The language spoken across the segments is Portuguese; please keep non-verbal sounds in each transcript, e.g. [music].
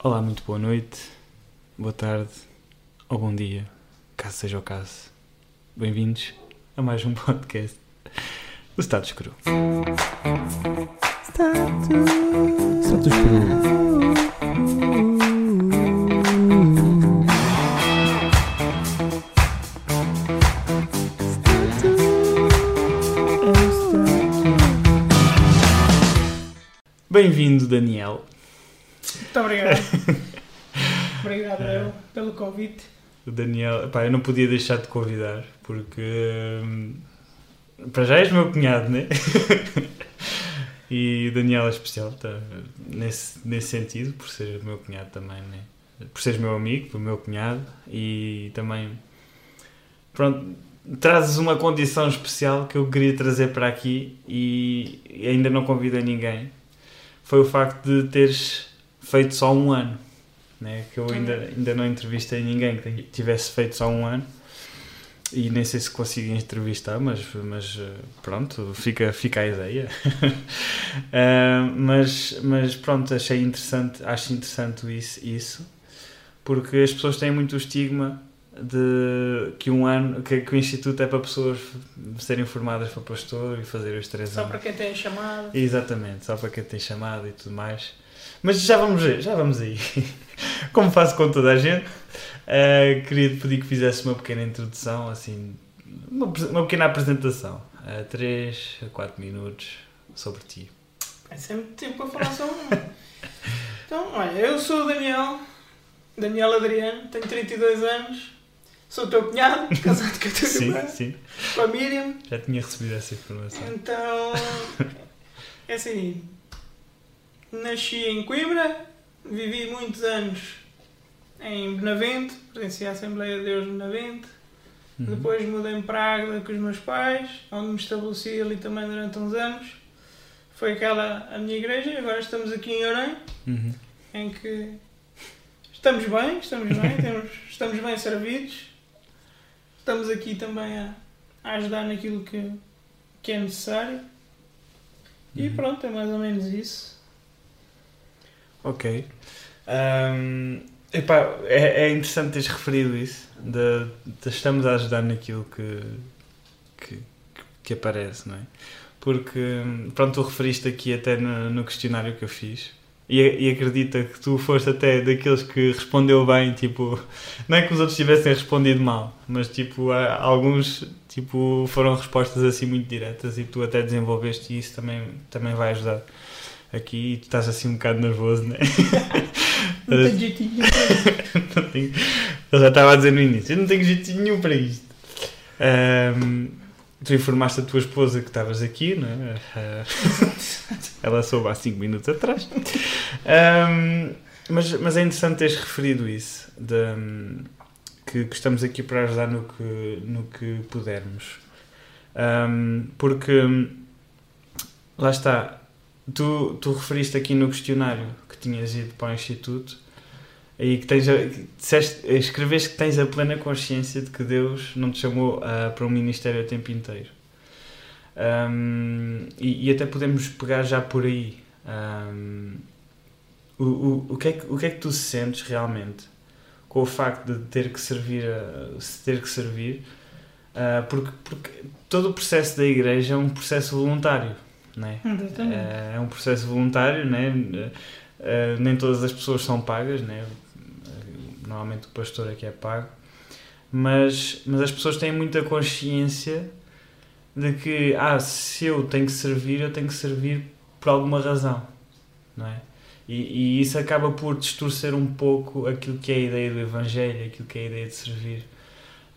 Olá, muito boa noite, boa tarde ou bom dia, caso seja o caso. Bem-vindos a mais um [laughs] podcast do Status Cru. Status Cru. Bem-vindo, Daniel. Muito obrigado. [laughs] obrigado eu pelo convite. O Daniel, pá, eu não podia deixar de convidar porque hum, para já és meu cunhado, né? [laughs] e o Daniel é especial tá? nesse, nesse sentido, por ser meu cunhado também, né? Por seres meu amigo, por meu cunhado e também pronto, trazes uma condição especial que eu queria trazer para aqui e ainda não convidei ninguém. Foi o facto de teres feito só um ano, né? que eu ainda, ainda não entrevistei ninguém que tivesse feito só um ano e nem sei se consigo entrevistar, mas, mas eh, pronto, fica, fica a ideia. uh, [laughs] mas, mas pronto, achei interessante, acho interessante isso, isso, porque as pessoas têm muito o estigma de que um ano, que, que o Instituto é para pessoas serem formadas para pastor e fazer os três Só anos. para quem tem chamado. Exatamente, só para quem tem chamado e tudo mais. Mas já vamos ver, já vamos aí. [laughs] Como faço com toda a gente, eh, queria te pedir que fizesse uma pequena introdução, assim, uma, uma pequena apresentação, a 3 a 4 minutos sobre ti. É sempre tempo para falar sobre um. [laughs] Então, olha, eu sou o Daniel, Daniel Adriano, tenho 32 anos, sou teu cunhado, [laughs] casado com a tua Sim, irmã, sim, com a Miriam. já tinha recebido essa informação. Então, é assim, nasci em Coimbra, vivi muitos anos em Benavente, pertenci à Assembleia de Deus de Benavente. Uhum. Depois mudei-me para Águeda com os meus pais, onde me estabeleci ali também durante uns anos. Foi aquela a minha igreja, agora estamos aqui em Orem, Uhum. em que estamos bem, estamos bem, [laughs] temos, estamos bem servidos. Estamos aqui também a, a ajudar naquilo que, que é necessário. E Uhum. pronto, é mais ou menos isso. Ok. Ahm, epá, é, é interessante teres referido isso, de, de estamos a ajudar naquilo que, que, que aparece, não é? Porque, pronto, tu referiste aqui até no, no questionário que eu fiz e, e acredita que tu foste até daqueles que respondeu bem, tipo, não é que os outros tivessem respondido mal, mas tipo, alguns tipo, foram respostas assim muito diretas e tu até desenvolveste e isso também, também vai ajudar aqui e tu estás assim um bocado nervoso, né? [laughs] Não tem jeitinho. [laughs] Não tenho- Eu já estava a dizer no início, eu não tenho jeito nenhum para isto. Ahm, tu informaste a tua esposa que estavas aqui, não é? Ah, [laughs] ela soube há 5 minutos atrás. Ahm, mas, mas é interessante teres referido isso, de, que, que estamos aqui para ajudar no que, no que pudermos. Ahm, porque, hum, lá está, tu, tu referiste aqui no questionário que tinhas ido para o Instituto e que tens a, que disseste, escreveste que tens a plena consciência de que Deus não te chamou ah, para um ministério a tempo inteiro. Ahm, e, e até podemos pegar já por aí. Ahm, o, o, o, que é que, o que é que tu sentes realmente com o facto de ter que servir, a, ter que servir? Ah, porque, porque todo o processo da igreja é um processo voluntário, não é? É um processo voluntário, né? Eh, nem todas as pessoas são pagas, né? Normalmente o pastor é que é pago, mas, mas as pessoas têm muita consciência de que, ah, se eu tenho que servir, eu tenho que servir por alguma razão, não é? E, e isso acaba por distorcer um pouco aquilo que é a ideia do Evangelho, aquilo que é a ideia de servir.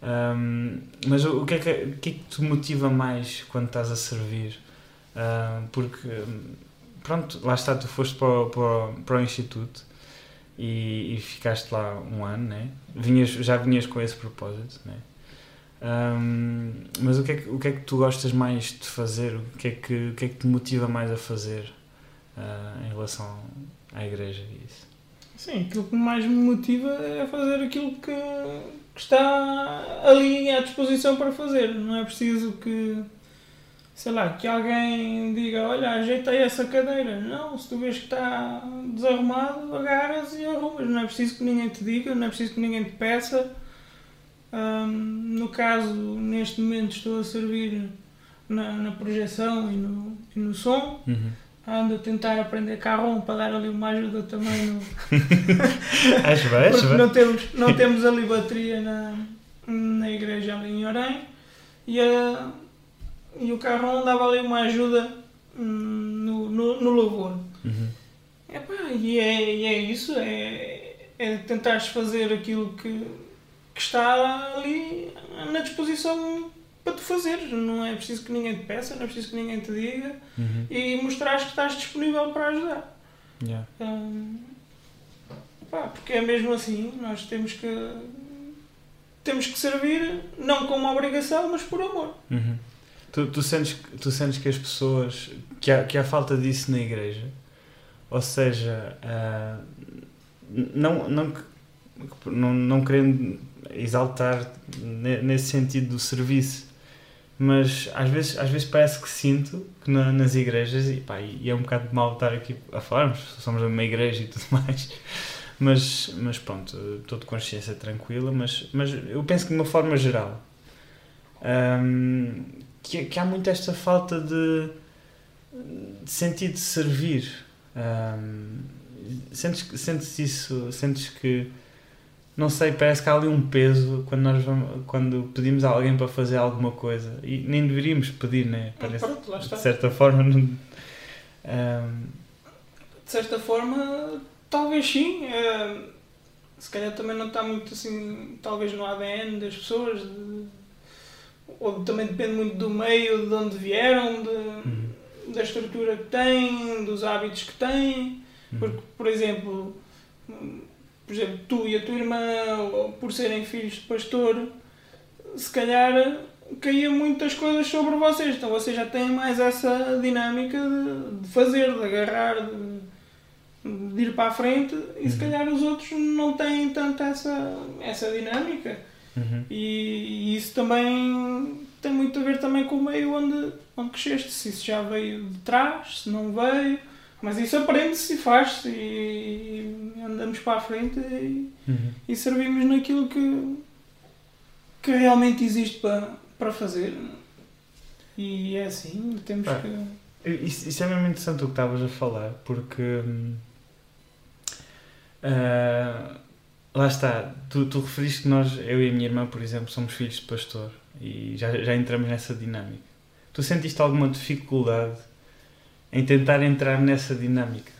Ahm, mas o, o que é que, o que é que te motiva mais quando estás a servir? Ah, porque pronto, lá está, tu foste para, o- para, para o Instituto e, e ficaste lá um ano, né? vinhas, já vinhas com esse propósito, né? Ahm, mas o que, é que, o que é que tu gostas mais de fazer? O que é que, o que, é que te motiva mais a fazer ah, em relação à igreja e isso? Sim, aquilo que mais me motiva é fazer aquilo que, que está ali à disposição para fazer. Não é preciso que, sei lá, que alguém diga, olha, ajeitei essa cadeira. Não, se tu vês que está desarrumado, agarras e arrumas. não é preciso que ninguém te diga, não é preciso que ninguém te peça. Ahm, no caso, neste momento estou a servir na, na projeção e no, e no som. Uhum. Ando a tentar aprender carrom para dar ali uma ajuda também no, [laughs] Acho bem, acho bem. não temos, não temos ali bateria na, na igreja ali em Orém e, a, e o carrom dava ali uma ajuda hum, no, no, no louvor. Uhum. Epá, e, é, e é isso, é, é tentares fazer aquilo que, que está ali na disposição para tu fazeres. Não é preciso que ninguém te peça, não é preciso que ninguém te diga Uhum. e mostrares que estás disponível para ajudar. Yeah. Pá, porque é mesmo assim, nós temos que temos que servir não como obrigação, mas por amor. Uhum. Tu, tu, sentes, tu sentes que as pessoas. que há, que há falta disso na igreja? Ou seja, ah, não, não, não, não querendo exaltar ne- nesse sentido do serviço, mas às vezes, às vezes parece que sinto que na- nas igrejas, e, pá, e é um bocado mal estar aqui a falarmos, somos uma igreja e tudo [laughs] mais, mas, mas pronto, estou de consciência tranquila, mas, mas eu penso que de uma forma geral que, que há muito esta falta de, de sentido de servir. Hum, sentes, sentes isso, sentes que não sei, parece que há ali um peso quando nós vamos, quando pedimos a alguém para fazer alguma coisa e nem deveríamos pedir, né? Parece, Pronto, lá está. de certa forma não, hum, De certa forma, talvez sim. se calhar também não está muito assim, talvez no ADN das pessoas, de- ou também depende muito do meio, de onde vieram, de, uhum, da estrutura que têm, dos hábitos que têm. uhum, Porque, por exemplo, por exemplo, tu e a tua irmã, por serem filhos de pastor, se calhar caía muitas coisas sobre vocês. Então vocês já têm mais essa dinâmica de, de fazer, de agarrar, de, de ir para a frente e se Uhum. calhar os outros não têm tanto essa, essa dinâmica. Uhum, E, isso também tem muito a ver também com o meio onde, onde cresceste, se isso já veio de trás, se não veio, mas isso aprende-se e faz-se e andamos para a frente e, uhum. e servimos naquilo que, que realmente existe para, para fazer. E é assim, temos Ah. que. Isso, isso é mesmo interessante o que estavas a falar, porque hum, ah, lá está, tu, tu referiste que nós, eu e a minha irmã, por exemplo, somos filhos de pastor e já, já entramos nessa dinâmica. Tu sentiste alguma dificuldade em tentar entrar nessa dinâmica?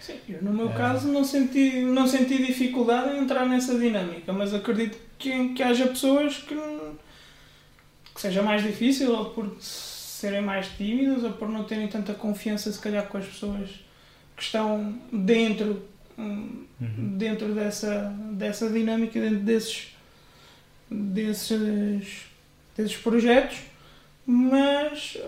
Sim, eu no meu Ah. caso não senti, não senti dificuldade em entrar nessa dinâmica, mas acredito que, que haja pessoas que, que seja mais difícil, ou por serem mais tímidas, ou por não terem tanta confiança, se calhar, com as pessoas que estão dentro, Uhum. dentro dessa, dessa dinâmica, dentro desses, desses, desses projetos, mas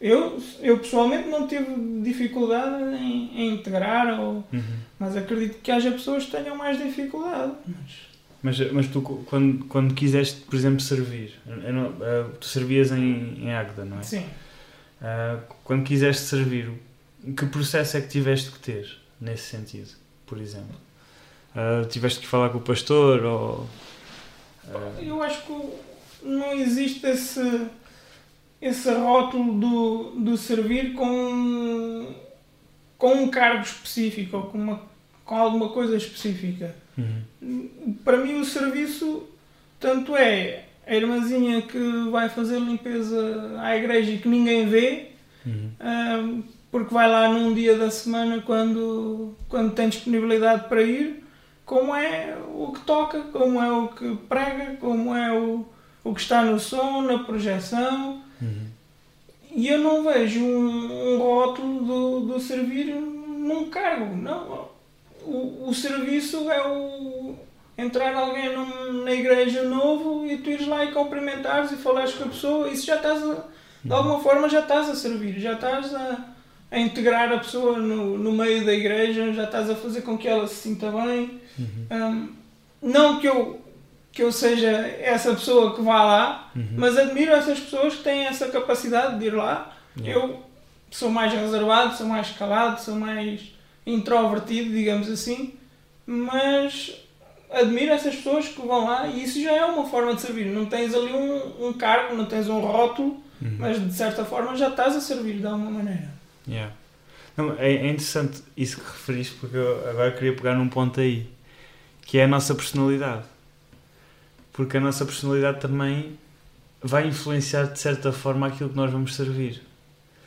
eu, eu pessoalmente não tive dificuldade em, em integrar, ou, Uhum. mas acredito que haja pessoas que tenham mais dificuldade. Mas, Mas, mas tu, quando, quando quiseste, por exemplo, servir, não- ah, tu servias em, em Águeda, não é? sim, Ah, quando quiseste servir, que processo é que tiveste que ter nesse sentido, por exemplo? Ah, tiveste que falar com o pastor ou. ah, eu acho que não existe esse, esse rótulo do, do servir com, com um cargo específico ou com, uma, com alguma coisa específica. uhum, Para mim, o serviço, tanto é a irmãzinha que vai fazer limpeza à igreja e que ninguém vê, uhum, ah, porque vai lá num dia da semana quando, quando tem disponibilidade para ir, como é o que toca, como é o que prega, como é o, o que está no som, na projeção. uhum, E eu não vejo um, um rótulo do, do servir num cargo, não. O, o serviço é o entrar alguém num- na igreja novo e tu ires lá e cumprimentares e falares com a pessoa, isso já estás a, de alguma forma já estás a servir, já estás a, a integrar a pessoa no, no meio da igreja, já estás a fazer com que ela se sinta bem. uhum, Hum, não que eu, que eu seja essa pessoa que vá lá, uhum. mas admiro essas pessoas que têm essa capacidade de ir lá. Yeah. Eu sou mais reservado, sou mais calado, sou mais introvertido, digamos assim. mas admiro essas pessoas que vão lá e isso já é uma forma de servir. Não tens ali um, um cargo, não tens um rótulo, Uhum. mas de certa forma já estás a servir de alguma maneira. Yeah. Não, é, é interessante isso que referiste, porque eu agora queria pegar num ponto aí, que é a nossa personalidade. Porque a nossa personalidade também vai influenciar de certa forma aquilo que nós vamos servir.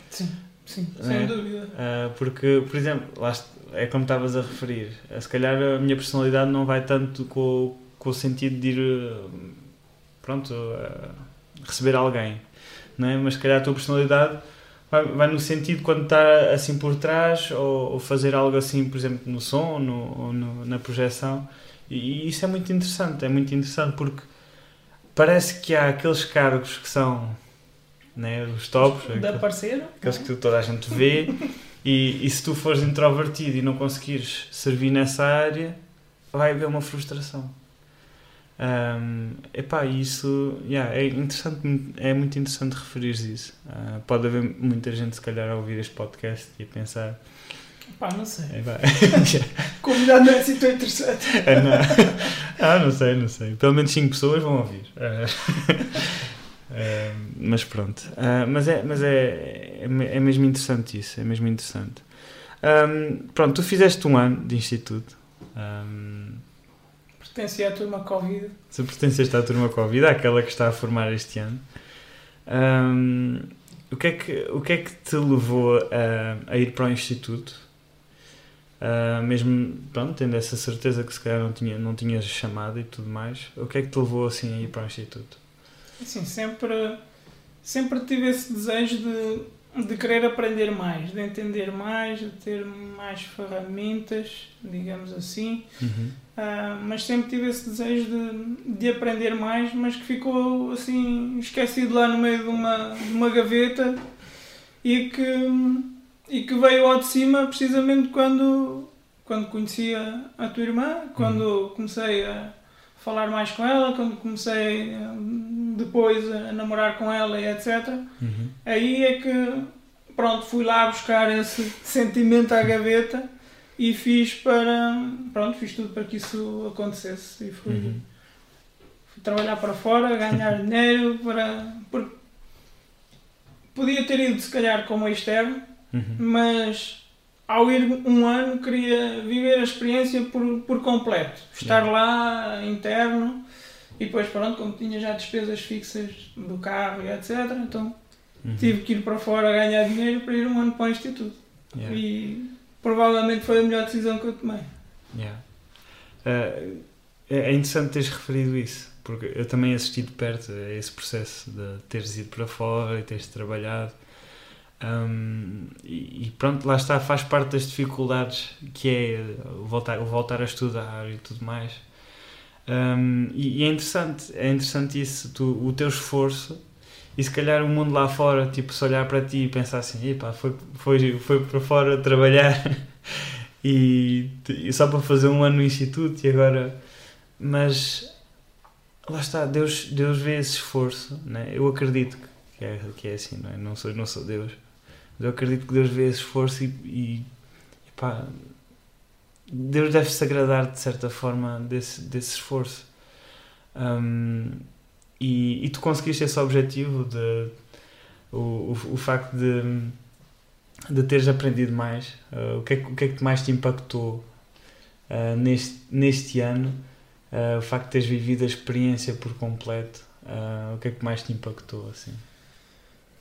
Sim, sim, É. sem dúvida. Ah, porque, por exemplo, lá é como estavas a referir, ah, se calhar a minha personalidade não vai tanto com, com o sentido de ir, ah, pronto, ah, receber alguém, não é? mas se calhar a tua personalidade vai, vai no sentido quando está assim por trás ou, ou fazer algo assim, por exemplo, no som no, ou no- na projeção. E, e isso é muito interessante, é muito interessante porque parece que há aqueles cargos que são né, os tops, De aquele- aparecer. aqueles que toda a gente vê, e, e se tu fores introvertido e não conseguires servir nessa área, vai haver uma frustração. Um, epá, isso yeah, é, interessante, é muito interessante referir isso. Ah, pode haver muita gente, se calhar, a ouvir este podcast e a pensar: Pá, não sei. epá, [laughs] [laughs] convidado não é assim tão interessante. ah, não. [laughs] ah, não sei, não sei. Pelo menos 5 pessoas vão ouvir. Ah, ah, mas pronto. Ah, mas é, mas é, é, é mesmo interessante isso. É mesmo interessante. Ahm, pronto, tu fizeste um ano de instituto. Ahm, Pertencia à turma Covid. se pertenceste à turma Covid, àquela que está a formar este ano. Ahm, o, que é que, o que é que te levou a, a ir para o instituto? Ah, mesmo, pronto, tendo essa certeza que se calhar não, tinha, não tinhas chamado e tudo mais, o que é que te levou assim a ir para o instituto? Assim, sempre, sempre tive esse desejo de, de querer aprender mais, de entender mais, de ter mais ferramentas, digamos assim. Uhum. Ah, mas sempre tive esse desejo de, de aprender mais, mas que ficou assim esquecido lá no meio de uma, de uma gaveta e que, e que veio ao de cima precisamente quando, quando conheci a, a tua irmã, quando comecei a falar mais com ela, quando comecei ah, depois a namorar com ela e etc. Uhum. Aí é que pronto, fui lá buscar esse [laughs] sentimento à gaveta e fiz para pronto, fiz tudo para que isso acontecesse e fui, Uhum. fui trabalhar para fora, ganhar [laughs] dinheiro para porque podia ter ido se calhar como externo, Uhum. mas ao ir um ano queria viver a experiência por, por completo, estar lá interno e depois pronto, como tinha já despesas fixas do carro e etc, então Uhum. tive que ir para fora ganhar dinheiro para ir um ano para o instituto. Yeah. E provavelmente foi a melhor decisão que eu tomei. Yeah. Uh, é interessante teres referido isso, porque eu também assisti de perto a esse processo de teres ido para fora e teres trabalhado. Um, e, pronto, lá está, faz parte das dificuldades que é voltar, o voltar a estudar e tudo mais. Um, e, e é interessante, é interessante isso, tu, o teu esforço e se calhar o mundo lá fora, tipo, se olhar para ti e pensar assim, epá, foi, foi, foi para fora trabalhar [laughs] e, e só para fazer um ano no instituto e agora. Mas lá está, Deus, Deus vê esse esforço, né? eu acredito que é, que é assim, não, é? não, sou, não sou Deus, mas eu acredito que Deus vê esse esforço e, e pá, Deus deve se agradar de certa forma desse, desse esforço. Um, e, e tu conseguiste esse objetivo de o, o, o facto de, de teres aprendido mais uh, o, que é, que- o que é que mais te impactou uh, neste, neste ano uh, o facto de teres vivido a experiência por completo o que é que mais te impactou assim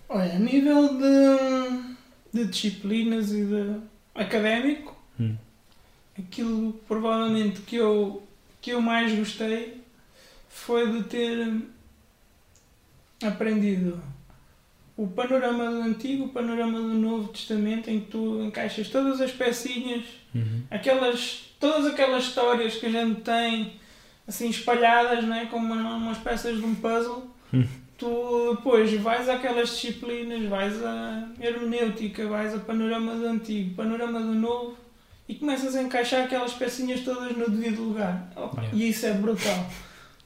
Olha, a nível de, de disciplinas e de académico, Hum. Aquilo provavelmente que eu, que eu mais gostei foi de ter aprendido o panorama do Antigo, o panorama do Novo Testamento, em que tu encaixas todas as pecinhas, Uhum. aquelas, todas aquelas histórias que a gente tem assim espalhadas, né, como uma- umas peças de um puzzle. Hum. Tu depois vais àquelas disciplinas, vais à hermenêutica, vais a panorama do Antigo, panorama do Novo e começas a encaixar aquelas pecinhas todas no devido lugar. Opa, Yeah. E isso é brutal.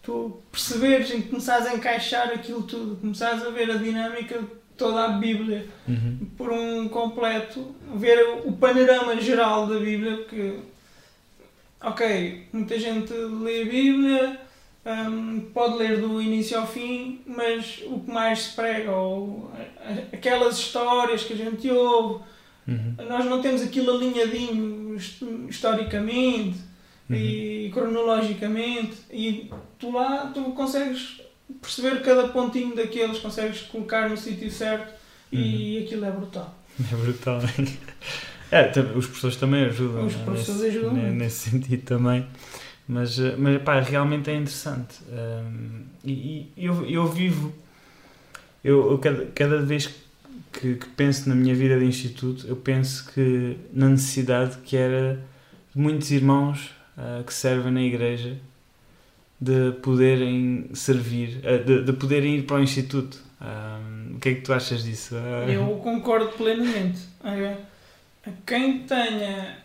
Tu perceberes e começares a encaixar aquilo tudo, começares a ver a dinâmica de toda a Bíblia Uhum. por um completo, ver o panorama geral da Bíblia, que ok, muita gente lê a Bíblia, hum, pode ler do início ao fim, mas o que mais se prega, ou aquelas histórias que a gente ouve, Uhum. nós não temos aquilo alinhadinho hist- historicamente Uhum. e cronologicamente e tu lá tu consegues perceber cada pontinho daqueles, consegues colocar no sítio certo e aquilo é brutal. É brutal. [laughs] É, os professores também ajudam. Os professores nesse, ajudam ne- muito. Nesse sentido também. Mas, eh, mas pá, realmente é interessante. Hum, e e eu, eu vivo. Eu, eu cada, cada vez que, que penso na minha vida de instituto, eu penso que na necessidade que era de muitos irmãos ah, que servem na igreja de poderem servir, ah, de, de poderem ir para o instituto. Hum, o que é que tu achas disso? Ah, Eu concordo plenamente. É, Quem tenha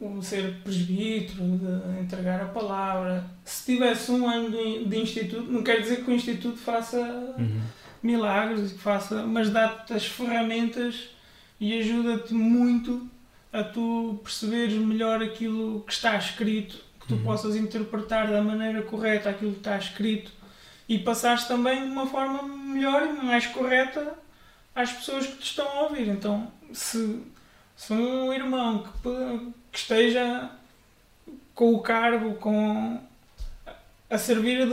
o ser presbítero, de entregar a palavra, se tivesse um ano de, de instituto, não quer dizer que o instituto faça Uhum. Milagres, que faça, mas dá-te as ferramentas e ajuda-te muito a tu perceberes melhor aquilo que está escrito, que tu Uhum. possas interpretar da maneira correta aquilo que está escrito e passares também de uma forma melhor e mais correta às pessoas que te estão a ouvir. Então, se, se um irmão que, que esteja com o cargo, com a servir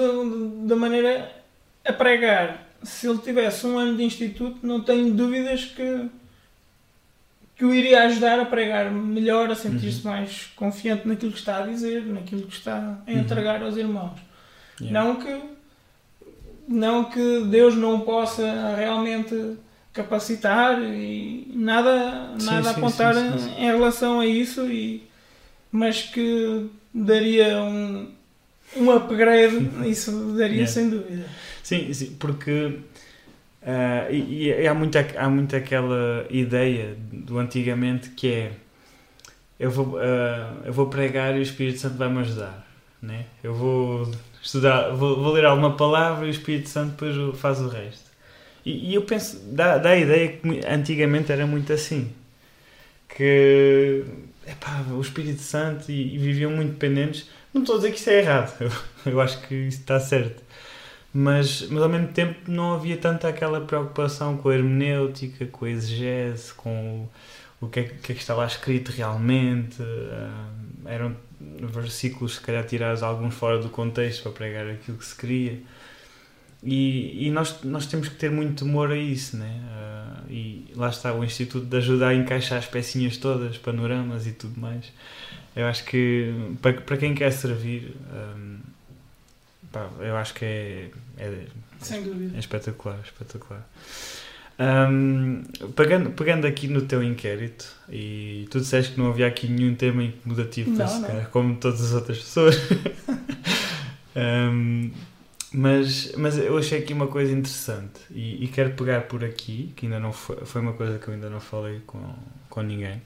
da maneira a pregar, se ele tivesse um ano de instituto, não tenho dúvidas que, que o iria ajudar a pregar melhor, a sentir-se mais confiante naquilo que está a dizer, naquilo que está a Uhum. entregar aos irmãos. Yeah. Não que não que Deus não possa realmente capacitar e nada Sim, nada a sim, apontar sim, sim, sim. em relação a isso e mas que daria um um upgrade isso daria Yeah. sem dúvida Sim, sim, porque ah, e, e há, muito, há muito aquela ideia do antigamente que é eu vou, ah, eu vou pregar e o Espírito Santo vai-me ajudar. Né? Eu vou estudar, vou, vou ler alguma palavra e o Espírito Santo depois faz o resto. E, e eu penso, dá, dá a ideia que antigamente era muito assim. Que epá, o Espírito Santo e, e viviam muito dependentes. Não estou a dizer que isso é errado, [laughs] eu, eu acho que isso está certo mas, mas ao mesmo tempo não havia tanta aquela preocupação com a hermenêutica, com a exegese, com o, o que, é, que- é que escrito realmente. ah, eram versículos, se calhar, tirados alguns fora do contexto para pregar aquilo que se queria. E, e nós, nós temos que ter muito temor a isso, né? Ah, e lá está o Instituto de ajuda a encaixar as pecinhas todas, panoramas e tudo mais. Eu acho que para, para quem quer servir, ah, pá, eu acho que é, é, sem dúvida é espetacular, espetacular. Ahm, pegando, pegando aqui no teu inquérito, e tu disseste que não havia aqui nenhum tema incomodativo Não, não. cara, como todas as outras pessoas. [laughs] Ahm, mas, mas eu achei aqui uma coisa interessante e, e quero pegar por aqui, que ainda não foi, foi uma coisa que eu ainda não falei com, com ninguém.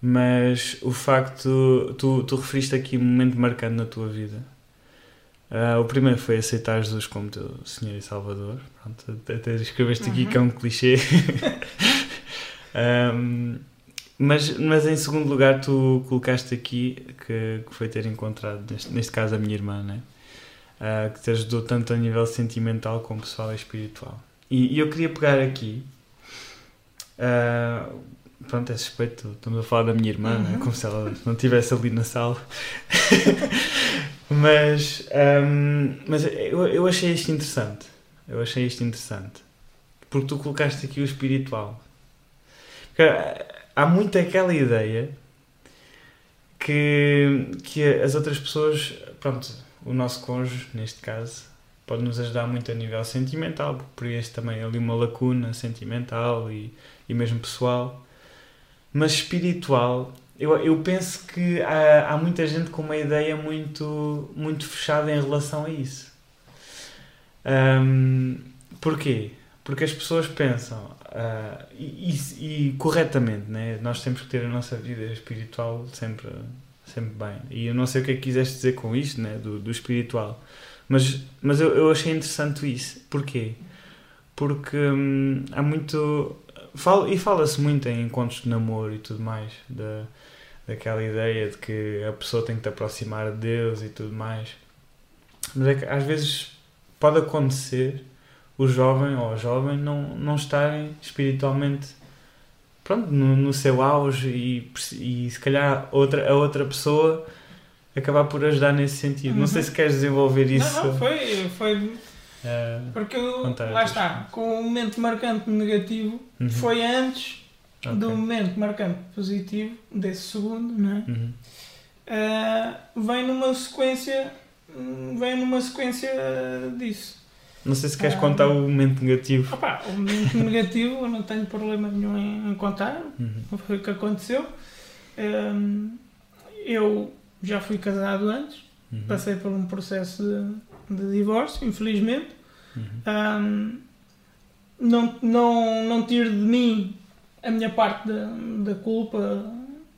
Mas o facto, tu, tu referiste aqui um momento marcante na tua vida. Ah, o primeiro foi aceitar Jesus como teu Senhor e Salvador. Pronto, até escreveste aqui Uhum. que é um clichê. [laughs] Ahm, mas, mas em segundo lugar, tu colocaste aqui que, que foi ter encontrado, neste, neste caso, a minha irmã, né? Ah, que te ajudou tanto a nível sentimental como pessoal e espiritual. E, e eu queria pegar aqui. ah, pronto, é suspeito, estamos a falar da minha irmã, né? Uhum. como se ela não estivesse ali na sala. [laughs] mas ahm, mas eu, eu achei isto interessante. Eu achei isto interessante. Porque tu colocaste aqui o espiritual. Porque há muito aquela ideia que, que as outras pessoas, pronto, o nosso cônjuge, neste caso, pode nos ajudar muito a nível sentimental, porque preenche também ali uma lacuna sentimental e, e mesmo pessoal. Mas espiritual, eu, eu penso que há, há muita gente com uma ideia muito, muito fechada em relação a isso. Ahm, porquê? Porque as pessoas pensam, ah, e, e- e corretamente, né? nós temos que ter a nossa vida espiritual sempre, sempre bem. E eu não sei o que é que quiseste dizer com isto, né? do, do espiritual, mas, mas eu, eu achei interessante isso. Porquê? Porque hum, há muito. Fala, e fala-se muito em encontros de namoro e tudo mais, da, daquela ideia de que a pessoa tem que te aproximar de Deus e tudo mais. Mas é que às vezes pode acontecer o jovem ou a jovem não, não estarem espiritualmente pronto, no, no seu auge e, e se calhar outra, a outra pessoa acabar por ajudar nesse sentido. Não sei Uhum. se queres desenvolver isso. Não, não, foi, foi eh, porque eu, lá está, com o momento marcante negativo, uhum, foi antes ok, do momento marcante positivo, desse segundo, não é? uhum, Ah, vem numa sequência vem numa sequência disso. Não sei se queres Ah. contar o momento negativo. Opa, o momento [laughs] negativo eu não tenho problema nenhum em, em contar, Uhum, foi o que aconteceu. Eu já fui casado antes, uhum, passei por um processo de, de divórcio, infelizmente. uhum, Hum, não, não, não tiro de mim a minha parte da, da culpa,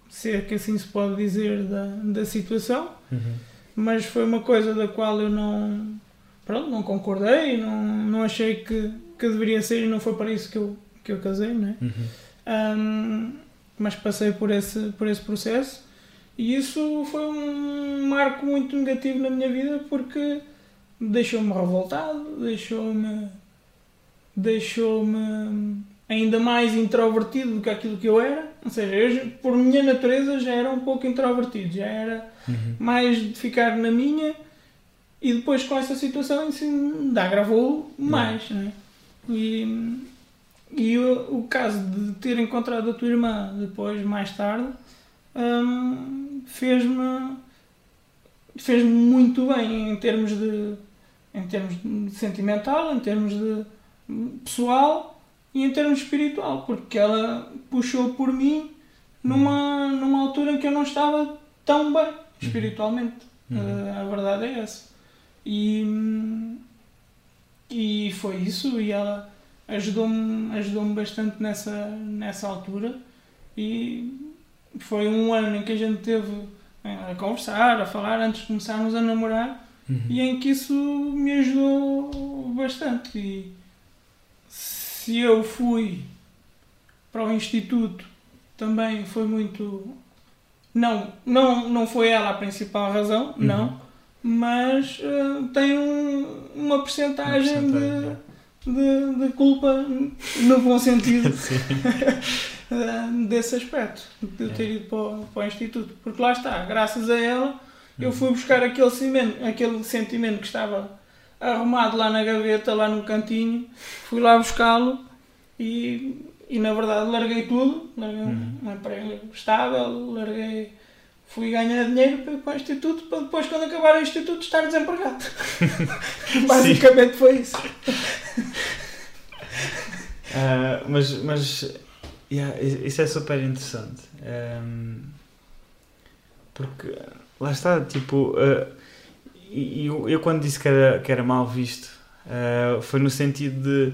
se é que assim se pode dizer, da, da situação, uhum, mas foi uma coisa da qual eu não, pronto, não concordei, não, não achei que, que deveria ser e não foi para isso que eu, que eu casei, não é? uhum, Hum, mas passei por esse, por esse processo. E isso foi um marco muito negativo na minha vida porque deixou-me revoltado, deixou-me deixou-me ainda mais introvertido do que aquilo que eu era. Ou seja, eu, por minha natureza já era um pouco introvertido, já era uhum, mais de ficar na minha e depois com essa situação isso ainda agravou mais. Né? E, e o, o caso de ter encontrado a tua irmã depois, mais tarde, hum, fez-me fez-me muito bem em termos de em termos de sentimental, em termos de pessoal e em termos espiritual, porque ela puxou por mim numa, numa altura em que eu não estava tão bem espiritualmente. uhum. Uh, a verdade é essa. E, hum, e foi isso, e ela ajudou-me ajudou bastante nessa, nessa altura. E foi um ano em que a gente teve eh, a conversar, a falar antes de começarmos a namorar, uhum. e em que isso me ajudou bastante. E se eu fui para o instituto, também foi muito. Não, não, não foi ela a principal razão, Uhum. não, mas eh, tem um- uma percentagem Uma de, porcentagem, de, de culpa, no bom sentido, [laughs] [laughs] eh, desse aspecto, de eu ter É. ido para o, para o instituto. Porque lá está, graças a ela, eu Uhum. fui buscar aquele, cimento, aquele sentimento que estava arrumado lá na gaveta, lá no cantinho, fui lá buscá-lo e, e na verdade larguei tudo, larguei um- Uhum. um emprego estável, larguei, fui ganhar dinheiro para, para o instituto, para depois quando acabar o instituto estar desempregado. [laughs] [laughs] Basicamente foi isso. [laughs] Ah, mas mas yeah, isso é super interessante. Ehm, porque lá está, tipo, ah, e eu, eu quando disse que era, que era mal visto, ah, foi no sentido de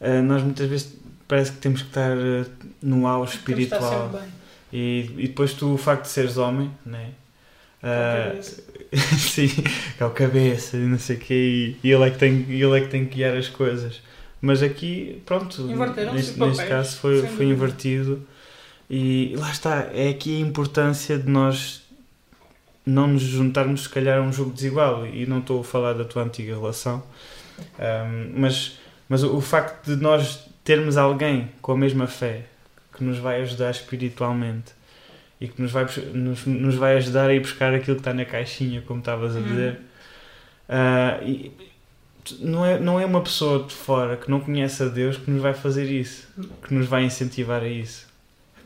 ah, nós muitas vezes parece que temos que estar ah, no estar espiritual. E, e depois tu, o facto de seres homem, né? cabeça. [laughs] sim, é o cabeça e não sei o quê, e, ele, é que tem, ele é que tem que guiar as coisas. Mas aqui, pronto, neste, neste caso foi, foi invertido. E lá está, é aqui a importância de nós não nos juntarmos, se calhar, a um jogo desigual. E não estou a falar da tua antiga relação, ahm, mas, mas o, o facto de nós termos alguém com a mesma fé que nos vai ajudar espiritualmente e que nos vai, nos, nos vai ajudar a ir buscar aquilo que está na caixinha, como estavas a Uhum. dizer. Ah, e não, é, não é uma pessoa de fora que não conhece a Deus que nos vai fazer isso, que nos vai incentivar a isso.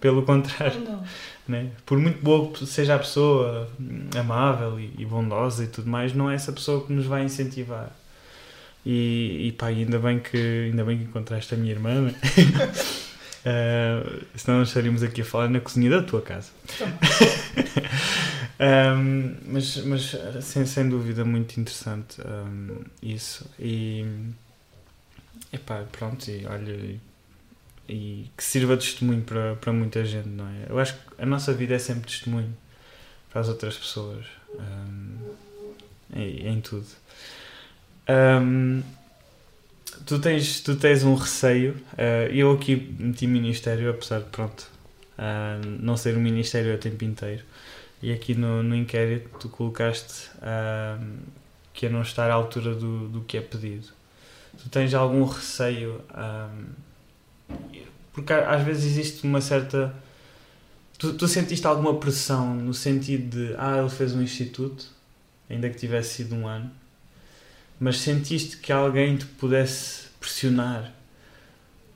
Pelo contrário, Não. Né? por muito boa que seja a pessoa, amável e, e bondosa e tudo mais, não é essa pessoa que nos vai incentivar. E, e pá, ainda bem que ainda bem que encontraste a minha irmã, né? Ah, [laughs] senão nós estaríamos aqui a falar na cozinha da tua casa. [laughs] Um, mas mas sem, sem dúvida muito interessante um, isso e epá, pronto e olha e, que sirva de testemunho para, para muita gente não é? eu acho que a nossa vida é sempre testemunho para as outras pessoas um, em, em tudo Um, tu tens tu tens um receio uh, eu aqui meti ministério apesar de pronto ah, não ser um ministério o tempo inteiro. E aqui no, no inquérito tu colocaste ah, que é não estar à altura do, do que é pedido. Tu tens algum receio? ah, porque às vezes existe uma certa. Tu, tu sentiste alguma pressão no sentido de ah, ele fez um instituto, ainda que tivesse sido um ano, mas sentiste que alguém te pudesse pressionar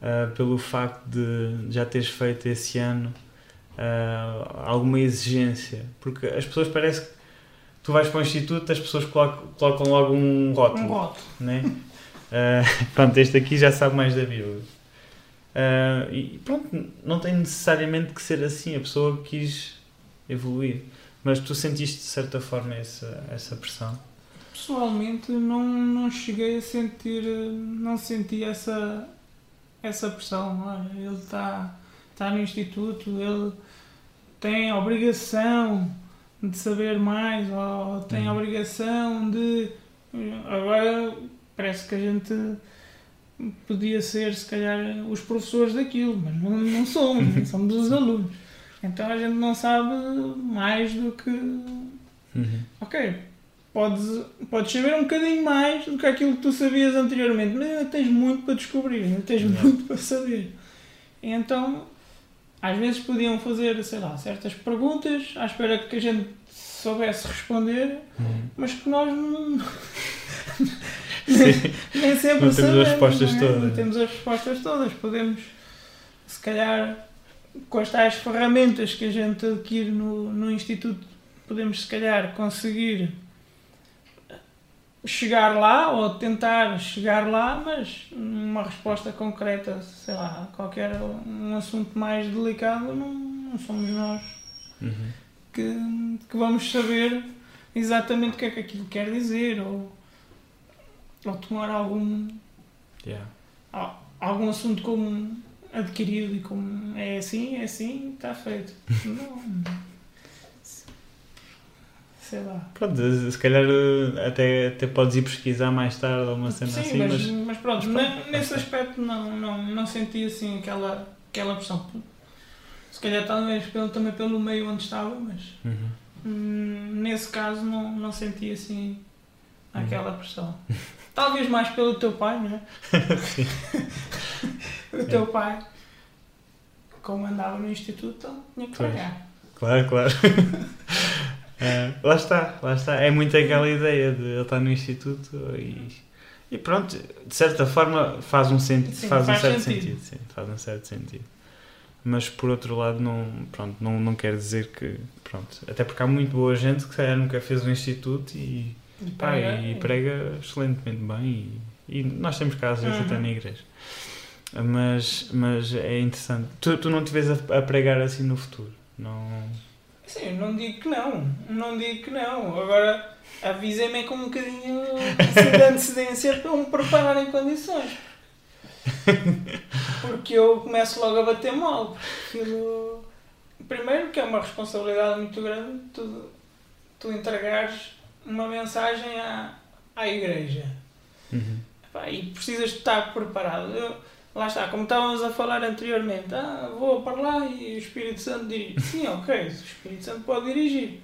ah, pelo facto de já teres feito esse ano ah, alguma exigência? Porque as pessoas parece que tu vais para o instituto, as pessoas colocam, colocam logo um rótulo Um voto. né? Ah, [laughs] pronto, este aqui já sabe mais da Bíblia. Ah, e pronto, não tem necessariamente que ser assim, a pessoa quis evoluir. Mas tu sentiste de certa forma essa, essa pressão? Pessoalmente não, não cheguei a sentir, não senti essa, essa pressão. Olha, ele está tá no instituto, ele tem a obrigação de saber mais, ou tem a Uhum. obrigação de. Agora parece que a gente podia ser, se calhar, os professores daquilo, mas não, não somos, somos os alunos. Então a gente não sabe mais do que Ok, podes, podes saber um bocadinho mais do que aquilo que tu sabias anteriormente, mas ainda tens muito para descobrir, ainda tens Yeah. muito para saber. Então, às vezes podiam fazer, sei lá, certas perguntas à espera que a gente soubesse responder, mas que nós não, Sim. nem sempre Não temos as sabemos, respostas não é? todas. Não temos as respostas todas. Podemos, se calhar, com as tais ferramentas que a gente adquire no, no Instituto, podemos, se calhar, conseguir chegar lá ou tentar chegar lá, mas uma resposta concreta, sei lá, qualquer um assunto mais delicado, não, não somos nós Uhum. que, que vamos saber exatamente o que é que aquilo quer dizer ou, ou tomar algum, Yeah. al- algum assunto como adquirido e como é assim, é assim, está feito. [laughs] Não. Sei lá. Pronto, se calhar uh, até, até podes ir pesquisar mais tarde ou uma cena Sim, assim, mas, mas. mas pronto, mas pronto, nesse aspecto não, não, não senti assim aquela, aquela pressão. Se calhar talvez pelo, também pelo meio onde estava, mas Uhum. hum, nesse caso não, não senti assim Uhum. aquela pressão. Talvez mais pelo teu pai, [laughs] não é? Sim. o teu pai, como andava no instituto, então tinha que Pois. pagar. Claro, claro. [laughs] É, lá está, lá está. É muito aquela ideia de ele estar no instituto e, e pronto, de certa forma faz um, senti Sim, faz um faz certo sentido. sentido. sim, faz um certo sentido. Mas por outro lado não, pronto, não, não quer dizer que pronto, até porque há muito boa gente que se calhar nunca fez um instituto e, E pá, pagar, e prega excelentemente bem e, e nós temos vezes Uhum. até na igreja. Mas, mas é interessante. Tu, tu não te vês a, a pregar assim no futuro? Não. Sim, eu não digo que não, não digo que não. Agora avisem-me com um bocadinho assim, de antecedência para me preparar em condições. Porque eu começo logo a bater mal. Aquilo... Primeiro que é uma responsabilidade muito grande tu, tu entregares uma mensagem à, à igreja. Uhum. E precisas de estar preparado. Eu- lá está, como estávamos a falar anteriormente, ah, vou para lá e o Espírito Santo dirige. [laughs] Sim, ok, o Espírito Santo pode dirigir,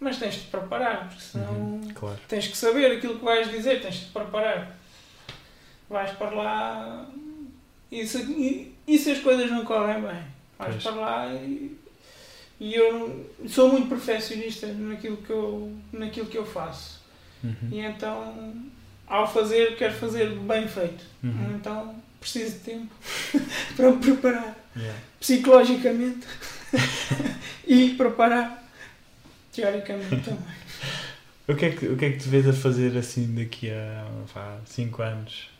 mas tens de te preparar, porque senão Uhum, Claro. tens que saber aquilo que vais dizer, tens de te preparar. Vais para lá e se, e, e se as coisas não correm bem, vais Pois. para lá e, e eu sou muito perfeccionista naquilo que eu, naquilo que eu faço. Uhum. E então, ao fazer, quero fazer bem feito. Uhum. Então, preciso de tempo [laughs] para me preparar Yeah. psicologicamente [laughs] e preparar teoricamente também. [laughs] O que, é que, o que é que te vês a fazer assim daqui a 5 anos?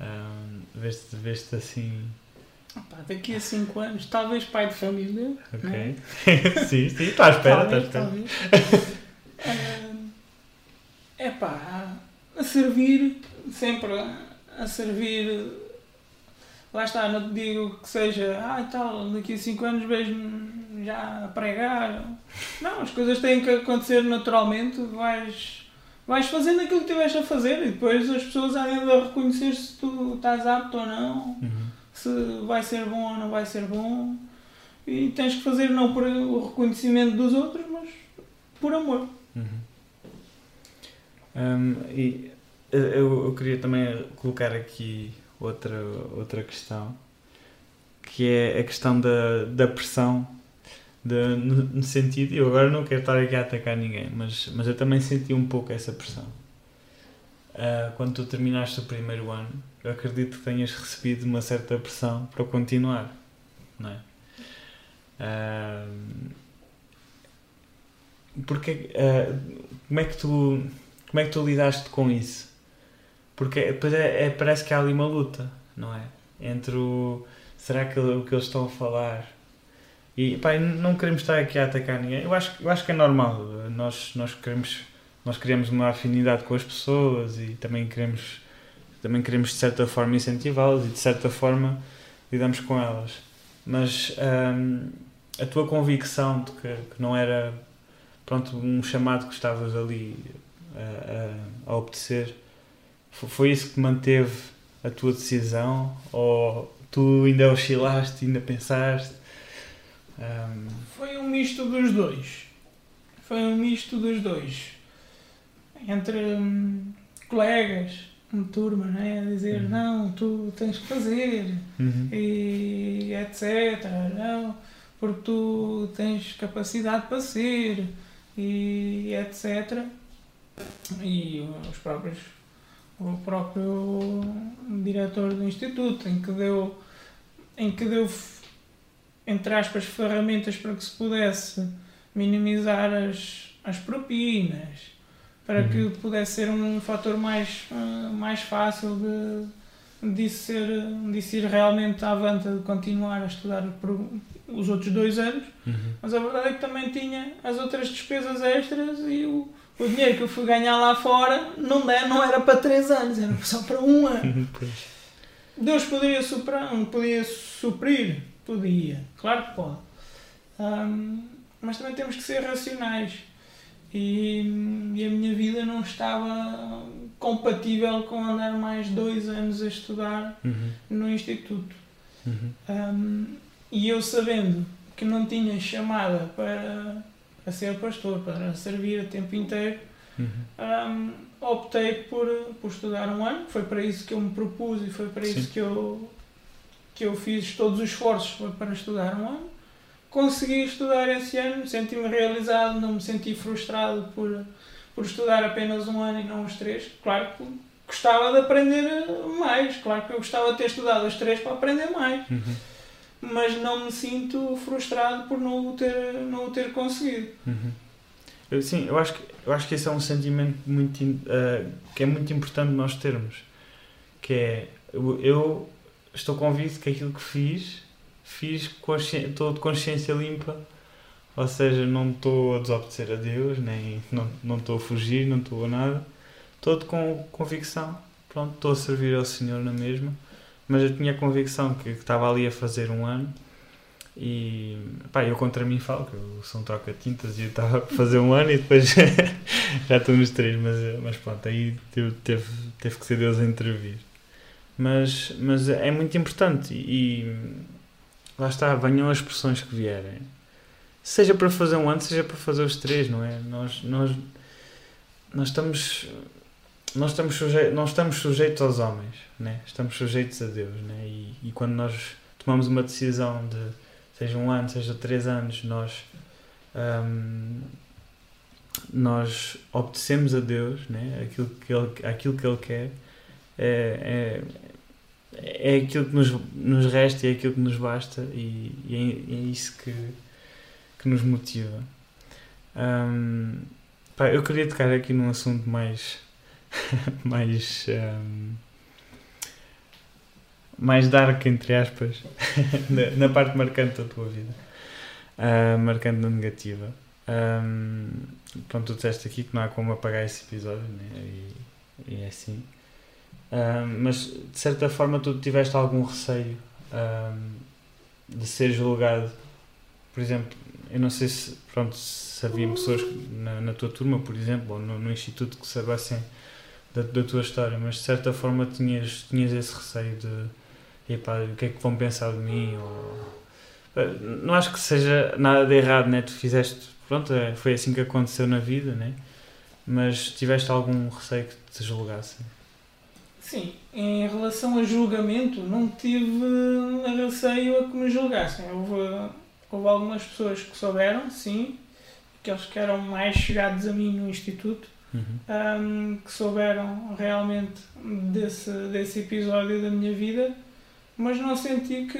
Um, vês-te, vês-te assim. Opa, daqui a 5 anos, talvez pai de família. Ok. né? [laughs] sim, sim, está à espera, está à espera. talvez. É pá, a servir, sempre a servir. Lá está, não te digo que seja, ah, tal, daqui a 5 anos vejo-me já a pregar. Não, as coisas têm que acontecer naturalmente, vais, vais fazendo aquilo que tiveste a fazer e depois as pessoas de reconhecer se tu estás apto ou não Uhum. Se vai ser bom ou não vai ser bom. e tens que fazer não por o reconhecimento dos outros, mas por amor. Uhum. Um, e eu, eu queria também colocar aqui outra, outra questão, que é a questão da, da pressão, de, no, no sentido, eu agora não quero estar aqui a atacar ninguém, mas, mas eu também senti um pouco essa pressão. Uh, quando tu terminaste o primeiro ano, eu acredito que tenhas recebido uma certa pressão para continuar, não é? Porque, uh, como é que tu como é que tu lidaste com isso? Porque depois é, é, parece que há ali uma luta, não é? Entre o será que o que eles estão a falar e pá, não queremos estar aqui a atacar ninguém. Eu acho, eu acho que é normal. Nós, nós queremos nós queremos uma afinidade com as pessoas e também queremos também queremos de certa forma incentivá-las e de certa forma lidamos com elas. Mas hum, a tua convicção de que, que, não era pronto um chamado que estavas ali a, a, a obedecer foi isso que manteve a tua decisão ou tu ainda oscilaste, ainda pensaste? Um... Foi um misto dos dois. Foi um misto dos dois. Entre hum, colegas, uma turma, né? a dizer uhum. não, tu tens que fazer uhum. e etc. Não, porque tu tens capacidade para ser e etc. E os próprios o próprio diretor do instituto em que deu em que deu entre aspas ferramentas para que se pudesse minimizar as, as propinas para uhum. que pudesse ser um fator mais, uh, mais fácil de, de, ser, de ser realmente avante de continuar a estudar por os outros dois anos, uhum. mas a verdade é que também tinha as outras despesas extras e o, o dinheiro que eu fui ganhar lá fora não, der, não era para três anos, era só para um ano. Deus poderia, superar, podia suprir? Podia, claro que pode. Um, mas também temos que ser racionais e, e, a minha vida não estava compatível com andar mais dois anos a estudar uhum. no instituto. Uhum. Um, e eu sabendo que não tinha chamada para, para ser pastor, para servir a tempo inteiro, uhum. um, optei por, por estudar um ano. Foi para isso que eu me propus e foi para Sim. isso que eu, que eu fiz todos os esforços para estudar um ano consegui estudar esse ano, senti-me realizado, não me senti frustrado por, por estudar apenas um ano e não os três. Claro que gostava de aprender mais, claro que eu gostava de ter estudado os três para aprender mais. Uhum. Mas não me sinto frustrado por não o ter, não o ter conseguido. Uhum. Eu, sim, eu acho, que, eu acho que esse é um sentimento muito, uh, que é muito importante nós termos. Que é, eu, eu estou convicto que aquilo que fiz fiz estou de consciência limpa, ou seja, não estou a desobedecer a Deus, nem não, não estou a fugir, não estou a nada, estou com convicção, pronto, estou a servir ao Senhor na mesma, mas eu tinha convicção que, que estava ali a fazer um ano e pá, eu contra mim falo que eu sou um troca-tintas e eu estava a fazer um ano e depois [laughs] já estou nos três, mas, mas pronto, aí teve, teve que ser Deus a intervir. Mas, mas é muito importante e, lá está, venham as pressões que vierem. Seja para fazer um ano, seja para fazer os três, não é? Nós, nós, nós estamos nós estamos, sujeitos, nós estamos sujeitos aos homens, né? estamos sujeitos a Deus. Né? E, e quando nós tomamos uma decisão de seja um ano, seja três anos, nós, um, nós obedecemos a Deus, né? aquilo, que ele, aquilo que Ele quer, é, é aquilo que nos, nos resta e é aquilo que nos basta e, e é, é, isso que, que nos motiva. Um, pá, eu queria tocar aqui num assunto mais [laughs] mais um, mais dark entre aspas [laughs] na, na, parte marcante da tua vida uh, marcante na negativa um, pronto, tu disseste aqui que não há como apagar esse episódio né? e, e é assim mas de certa forma tu tiveste algum receio de ser julgado. Por exemplo, eu não sei se, pronto, se havia pessoas na, na tua turma, por exemplo, ou no, no instituto que soubessem da, da, tua história, mas de certa forma tinhas, tinhas esse receio de epá, o que é que vão pensar de mim? Ou, Não acho que seja nada de errado, né? Tu fizeste, pronto, é, foi assim que aconteceu na vida, né? Mas tiveste algum receio que te julgassem? Sim, em relação a julgamento, não tive receio a que me julgassem. Houve, houve algumas pessoas que souberam, sim, aqueles que eram mais chegados a mim no Instituto, Uhum. um, que souberam realmente desse, desse episódio da minha vida, mas não senti que,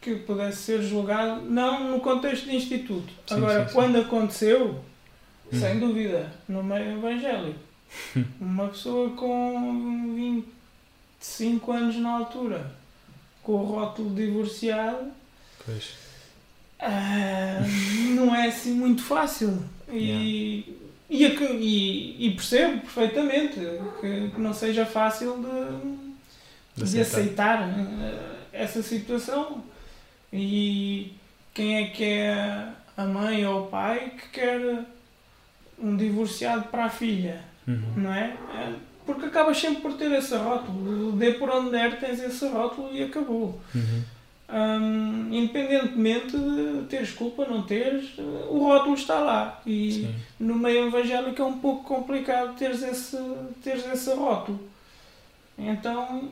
que pudesse ser julgado, não no contexto de instituto. Sim, Agora, sim, sim. quando aconteceu, Uhum. sem dúvida, no meio evangélico, uma pessoa com 25 anos na altura, com o rótulo divorciado, ah, não é assim muito fácil. E, e, ac- e- e percebo perfeitamente que, que não seja fácil de, De de aceitar. aceitar eh, essa situação. E quem é que é a mãe ou o pai que quer um divorciado para a filha? Uhum. não é? É, Porque acabas sempre por ter esse rótulo. Dê por onde der, tens esse rótulo e acabou. Uhum. Hum, independentemente de teres culpa, não teres, o rótulo está lá. E Sim. no meio evangélico é um pouco complicado teres esse, teres esse rótulo. Então,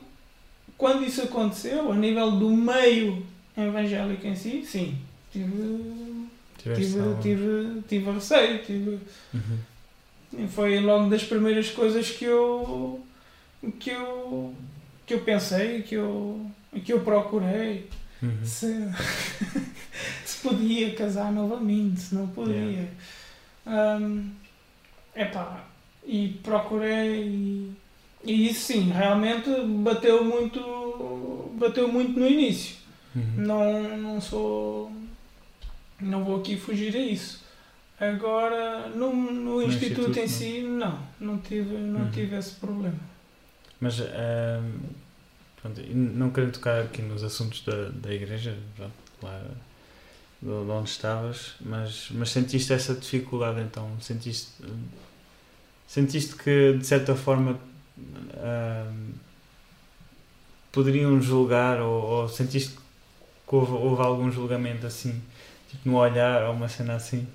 quando isso aconteceu, a nível do meio evangélico em si, sim, tive, tive, tive, tive receio, tive, Uhum. E foi logo das primeiras coisas que eu que eu que eu pensei que eu que eu procurei Uhum. se, [laughs] se podia casar novamente se não podia Hum, epá, e procurei e, e isso sim realmente bateu muito bateu muito no início Uhum. não, não sou. Não vou aqui fugir a isso. Agora, no, no, instituto, instituto, em si, não. Não tive, não Uhum. tive esse problema. Mas, ahm, pronto, e não querendo tocar aqui nos assuntos da, da igreja, pronto, lá de de onde estavas, mas, mas sentiste essa dificuldade então? Sentiste, sentiste que, de certa forma, ahm, poderiam julgar ou, ou sentiste que houve, houve algum julgamento assim, tipo no olhar ou uma cena assim?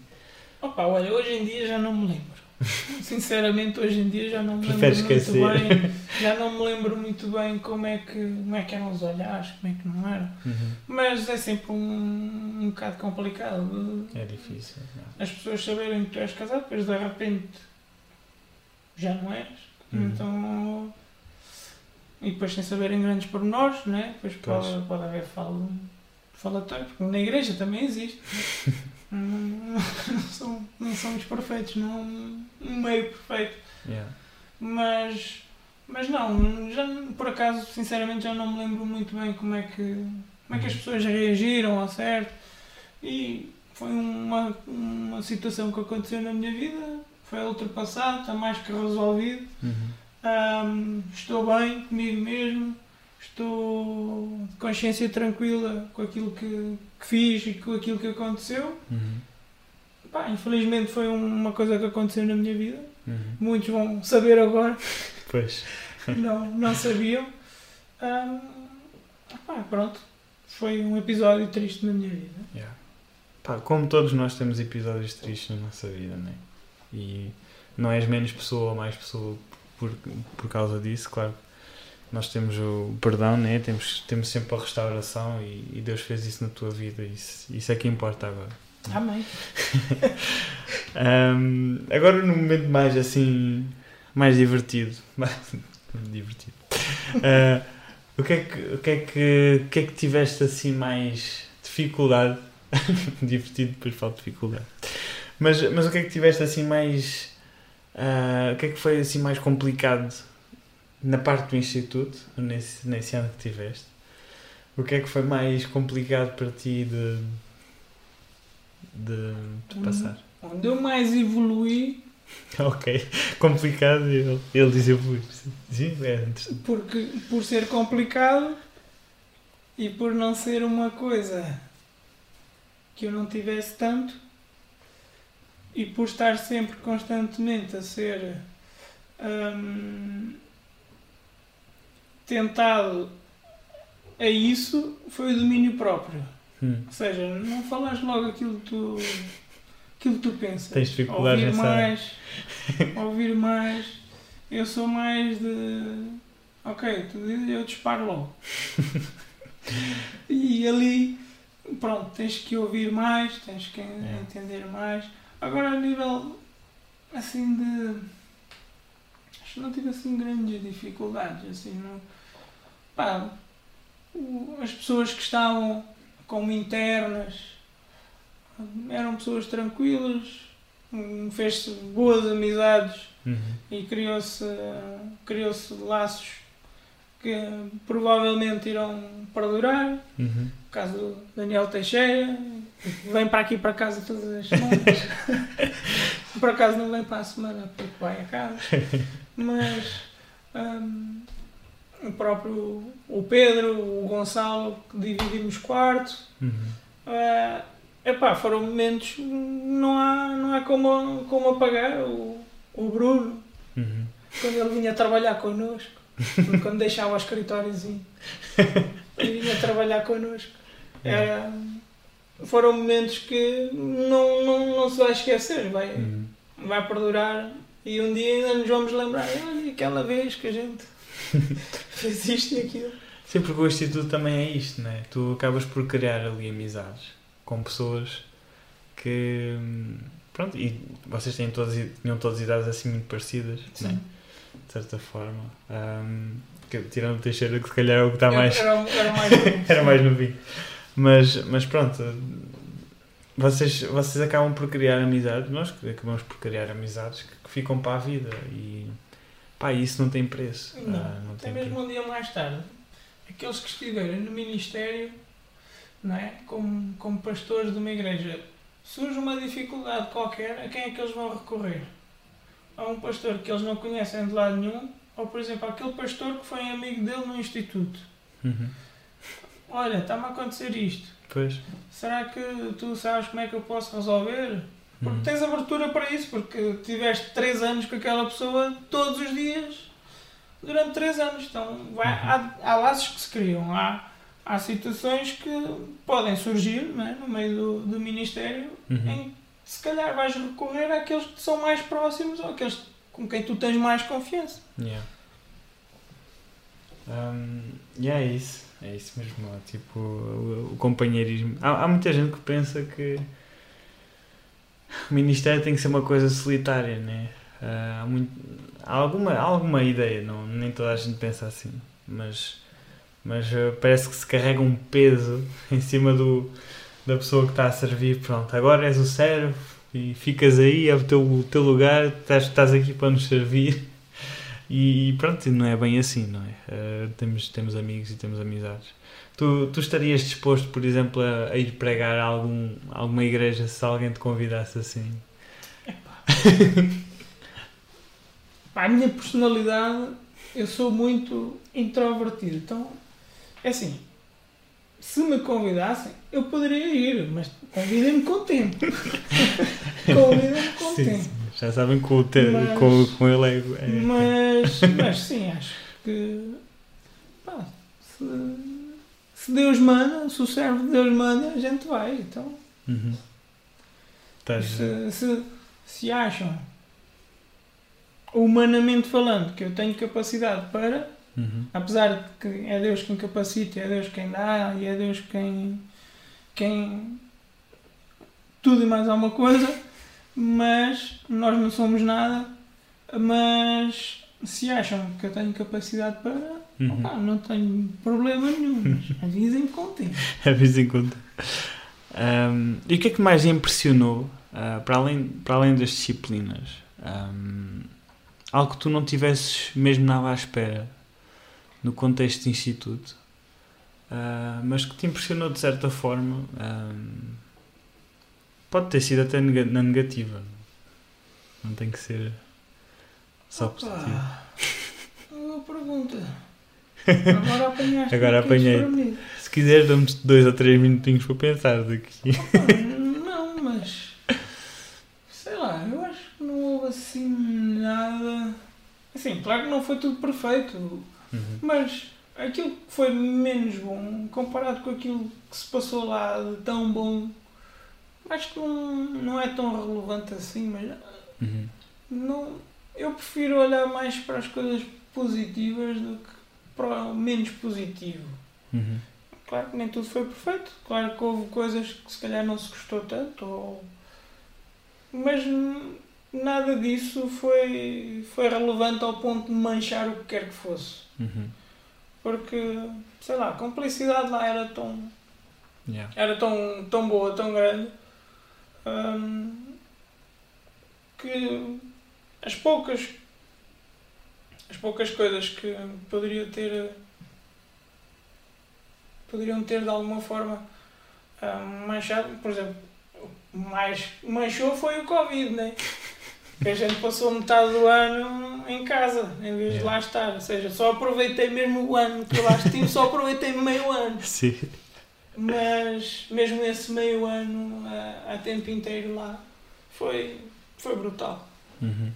Opa, olha, hoje em dia já não me lembro. [laughs] Sinceramente, hoje em dia já não me lembro Preferes muito esquecer? bem. [laughs] Já não me lembro muito bem como é que, como é que eram os olhares, como é que não eram. Uhum. Mas é sempre um, um bocado complicado. É difícil. não. as pessoas saberem que tu és casado, depois de repente já não és. Uhum. Então. E depois sem saberem grandes pormenores, né? depois Pois. pode, pode haver fala, falatório, porque na igreja também existe. [laughs] não, não, são, não somos perfeitos, não um meio perfeito. Yeah. Mas, mas não, já, por acaso, sinceramente, já não me lembro muito bem como é que, como é que as Uhum. pessoas reagiram ao certo. E foi uma, uma situação que aconteceu na minha vida, foi ultrapassado, está mais que resolvido. Uhum. Ahm, estou bem comigo mesmo, estou de consciência tranquila com aquilo que, que fiz e com aquilo que aconteceu. Uhum. Pá, infelizmente foi uma coisa que aconteceu na minha vida. Uhum. Muitos vão saber agora. Pois. [laughs] não, não sabiam. Ahm, pá, pronto, foi um episódio triste na minha vida. Yeah. Pá, como todos nós temos episódios tristes na nossa vida, né? E não és menos pessoa ou mais pessoa por, por causa disso, claro. Nós temos o perdão, né? Temos, temos sempre a restauração e, e Deus fez isso na tua vida. Isso, isso é que importa agora. Amém. [laughs] Ahm, agora num momento mais assim mais divertido [laughs] divertido Ah, o que é que o que é que o que é que tiveste assim mais dificuldade [laughs] divertido depois falo de dificuldade mas mas o que é que tiveste assim mais ah, o que é que foi assim mais complicado na parte do instituto nesse nesse ano que tiveste o que é que foi mais complicado para ti de de, de passar Onde eu mais evoluí, [laughs] Ok, complicado ele, ele diz evoluir. Sim, é porque por ser complicado e por não ser uma coisa que eu não tivesse tanto e por estar sempre constantemente a ser hum, tentado a isso foi o domínio próprio. Hum. Ou seja, não falas logo aquilo que tu, aquilo que tu pensas. Tens dificuldade ouvir nessa mais, [laughs] ouvir mais. Eu sou mais de. Ok, tu dizes, eu disparo logo. [laughs] e ali, pronto, tens que ouvir mais, tens que É. entender mais. Agora, a nível assim de. Acho que não tive assim grandes dificuldades. Assim, não, pá, as pessoas que estavam como internas eram pessoas tranquilas, fez-se boas amizades Uhum. e criou-se criou-se laços que provavelmente irão perdurar. Uhum. O caso do Daniel Teixeira, vem para aqui para casa todas as semanas. [laughs] Por acaso não vem para a semana porque vai a casa. [laughs] Mas hum, o próprio o Pedro, o Gonçalo, que dividimos quarto. Uhum. Uh, epá, foram momentos, não há, não há como, como apagar o, o Bruno, Uhum. quando ele vinha trabalhar connosco, [laughs] quando deixava o escritóriozinho e vinha trabalhar connosco. É. Uh, foram momentos que não, não, não se vai esquecer, vai, Uhum. vai perdurar e um dia ainda nos vamos lembrar, olha aquela vez que a gente [laughs] fez isto e aquilo. Sim, porque o Instituto também é isto, né? Tu acabas por criar ali amizades com pessoas que. Pronto, e vocês têm todas, tinham todas idades assim muito parecidas, né? De certa forma. Hum, que- tirando o Teixeira, que se calhar é o que está mais. Era, era mais novo. [laughs] Era mais novinho. Mas, mas pronto, vocês, vocês acabam por criar amizades, nós acabamos por criar amizades que, que ficam para a vida e pá, isso não tem preço. Não, Ah, não até tem mesmo preço. um dia mais tarde, aqueles que estiverem no ministério, não é? como, como pastores de uma igreja, surge uma dificuldade qualquer, a quem é que eles vão recorrer? A um pastor que eles não conhecem de lado nenhum, ou por exemplo, aquele pastor que foi amigo dele no instituto. Uhum. Olha, está-me a acontecer isto. Pois. Será que tu sabes como é que eu posso resolver? Porque Uhum. tens abertura para isso, porque tiveste 3 anos com aquela pessoa todos os dias durante 3 anos. Então vai, Uhum. há, há laços que se criam, há, há situações que podem surgir é? no meio do, do Ministério Uhum. em que se calhar vais recorrer àqueles que são mais próximos ou àqueles com quem tu tens mais confiança. Yeah. Um, e é isso, é isso mesmo. ó, Tipo, o, o companheirismo. Há, há muita gente que pensa que o Ministério tem que ser uma coisa solitária, né? Ah, há, muito, há, alguma, há alguma ideia, não, nem toda a gente pensa assim, mas, mas ah, parece que se carrega um peso [laughs] em cima do, da pessoa que está a servir. Pronto, agora és o servo e ficas aí, é o teu, o teu lugar, estás, estás aqui para nos servir. [laughs] E, pronto, não é bem assim, não é? Ah, temos, temos amigos e temos amizades. Tu, tu estarias disposto, por exemplo, a, a ir pregar a algum, alguma igreja se alguém te convidasse assim? A minha personalidade, eu sou muito introvertido. Então, é assim, se me convidassem, eu poderia ir, mas convidem-me com tempo. [laughs] convidem-me com Sim, tempo. sim. Já sabem que com, o te, Mas- com, com ele é. é- Mas, mas sim, acho que pá, se, se Deus manda, se o servo de Deus manda, a gente vai. Então, Uhum. Se, se, se acham, humanamente falando, que eu tenho capacidade para, Uhum. apesar de que é Deus quem capacita, é Deus quem dá e é Deus quem, quem tudo e mais alguma coisa, mas nós não somos nada, mas se acham que eu tenho capacidade para, Uhum. opá, não tenho problema nenhum, mas [laughs] avisem-me com tempo. A vez em quando. Ahm, e o que é que mais impressionou, ah, para, além, para além das disciplinas? Ahm, algo que tu não tivesses mesmo nada à espera no contexto de instituto, ah, mas que te impressionou de certa forma. ahm, pode ter sido até nega- na negativa, não tem que ser só Opa, positivo. Boa pergunta. Agora apanhaste [laughs] Agora bocadinho apanhei. Se quiseres, damos dois ou três minutinhos para pensar daqui. Opa, Não, mas. Sei lá, eu acho que não houve assim nada. Assim, claro que não foi tudo perfeito, Uhum. mas aquilo que foi menos bom, comparado com aquilo que se passou lá de tão bom, acho que não, não é tão relevante assim, mas Uhum. não, eu prefiro olhar mais para as coisas positivas do que para o menos positivo. Uhum. Claro que nem tudo foi perfeito, claro que houve coisas que se calhar não se gostou tanto, ou... mas nada disso foi, foi relevante ao ponto de manchar o que quer que fosse. Uhum. Porque, sei lá, a complicidade lá era tão, Yeah. era tão, tão boa, tão grande, hum, que as poucas as poucas coisas que poderiam ter poderiam ter de alguma forma hum, manchado, por exemplo, o mais manchou foi o Covid, né? Que a gente passou metade do ano em casa, em vez de lá estar. Ou seja, só aproveitei mesmo o ano que eu lá estive, só aproveitei meio ano. [laughs] Sim. Mas mesmo esse meio ano a, a tempo inteiro lá foi, foi brutal. Uhum.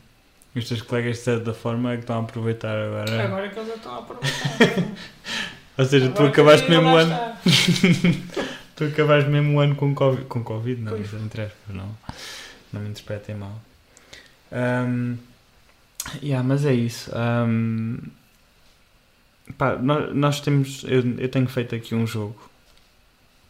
E os teus colegas, de certa forma, é que estão a aproveitar agora. Agora que eles já estão a aproveitar. [laughs] Ou seja, tu Agora que acabaste eu mesmo o ano. [laughs] Tu acabaste mesmo o ano com Covid. Com Covid, não, mas entre aspas, não. Não me interpretem mal. Um, yeah, mas é isso. Um, pá, nós, nós temos. Eu, eu tenho feito aqui um jogo.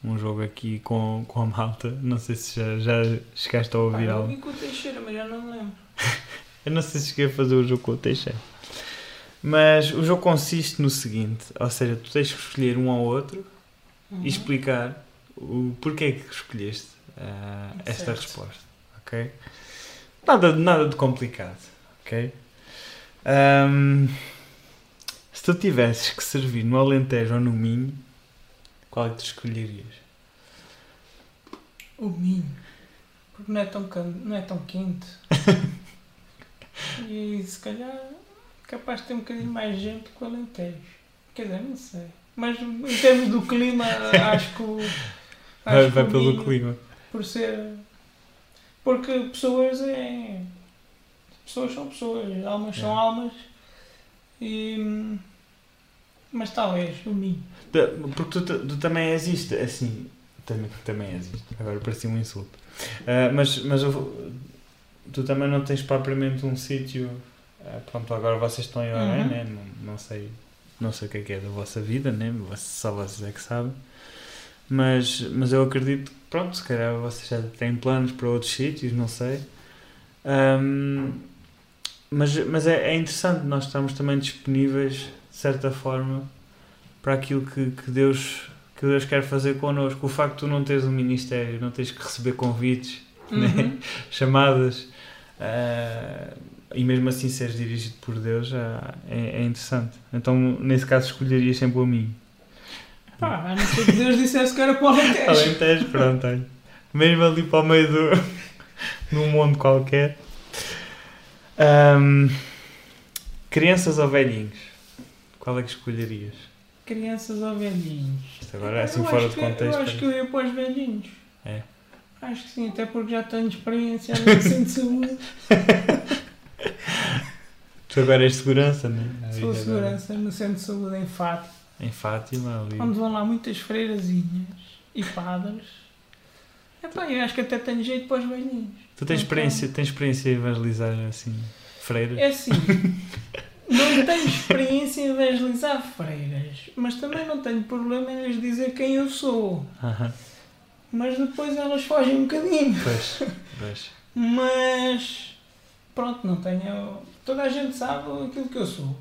Um jogo aqui com, com a malta. Não sei se já, já chegaste a ouvir eu algo. vi com o Teixeira, mas já não me lembro. [laughs] Eu não sei se cheguei a fazer o jogo com o Teixeira. Mas o jogo consiste no seguinte: ou seja, tu tens que escolher um ao outro Uhum. e explicar o porquê que escolheste ah, esta resposta, ok? Nada, nada de complicado, ok? Ahm, se tu tivesses que servir no Alentejo ou no Minho, qual é que tu escolherias? O Minho. Porque não é tão, não é tão quente. [laughs] e se calhar capaz de ter um bocadinho mais gente que o Alentejo. Quer dizer, não sei. Mas em termos do clima, [laughs] acho que o. Vai, acho que vai o pelo Minho- clima. por ser. Porque pessoas é. Pessoas são pessoas, almas são É. almas. E. Mas talvez, o mim. Ta- Porque tu, tu- tu também és isto, assim, também, também és isto, agora parecia um insulto. Ah, mas mas eu- tu também não tens propriamente um sítio, ah, pronto, agora vocês estão em Orem, Uhum. né? não, não, sei, não sei o que é que é da vossa vida, né? Só vocês é que sabem. Mas, mas eu acredito que, pronto, se calhar vocês já têm planos para outros sítios, não sei. Ahm, mas mas é, é interessante nós estarmos também disponíveis, de certa forma, para aquilo que, que, Deus, que Deus quer fazer connosco. O facto de tu não teres um ministério, não tens que receber convites, né? Uhum. [laughs] chamadas, ah, e mesmo assim seres dirigido por Deus, já é, é interessante. Então, nesse caso, escolherias sempre o mim. Pá, a não ser que Deus dissesse que era para o Alentejo. Alentejo, pronto, olha. Mesmo ali para o meio do. num mundo qualquer. Ahm, crianças ou velhinhos? Qual é que escolherias? Crianças ou velhinhos? Isto agora é assim fora de contexto. Eu acho que eu ia para os velhinhos. É. Acho que sim, até porque já tenho experiência no [laughs] centro de saúde. [laughs] Tu agora és segurança, não é? Sou Agora- segurança no centro de saúde em Fátima, Em Fátima, ali. onde vão lá muitas freirazinhas e padres. Epá, eu acho que até tenho jeito para os velhinhos. Tu tens experiência, tens experiência em evangelizar assim, freiras? É assim, não tenho experiência em evangelizar freiras, mas também não tenho problema em lhes dizer quem eu sou. Aham. Mas depois elas fogem um bocadinho. Pois, pois. [laughs] Mas pronto, não tenho. Toda a gente sabe aquilo que eu sou.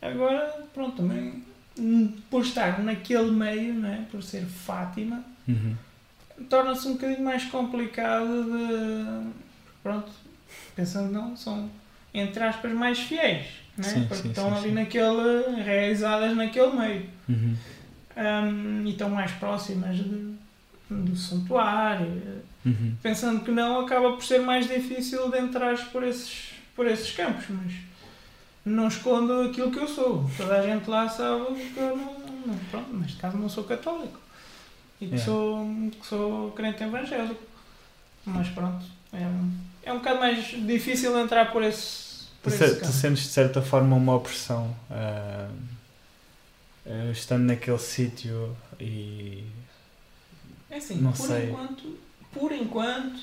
Agora, pronto, também por estar naquele meio, né, por ser Fátima, Uhum. torna-se um bocadinho mais complicado de. Pronto, pensando não, são entre aspas mais fiéis, né? Sim, porque sim, estão sim, ali naquele. realizadas naquele meio. Uhum. Hum, e estão mais próximas de- do santuário, Uhum. pensando que não, acaba por ser mais difícil de entrar por esses, por esses campos, mas não escondo aquilo que eu sou. Toda a gente lá sabe que eu não, não- pronto, neste caso não sou católico e que, É. sou, que sou crente evangélico. Mas pronto, é, um- é um bocado mais difícil entrar por esse, Tu, por se- esse tu sentes de certa forma uma opressão ah, eh, estando naquele sítio e. É assim, Não por sei. enquanto, por enquanto,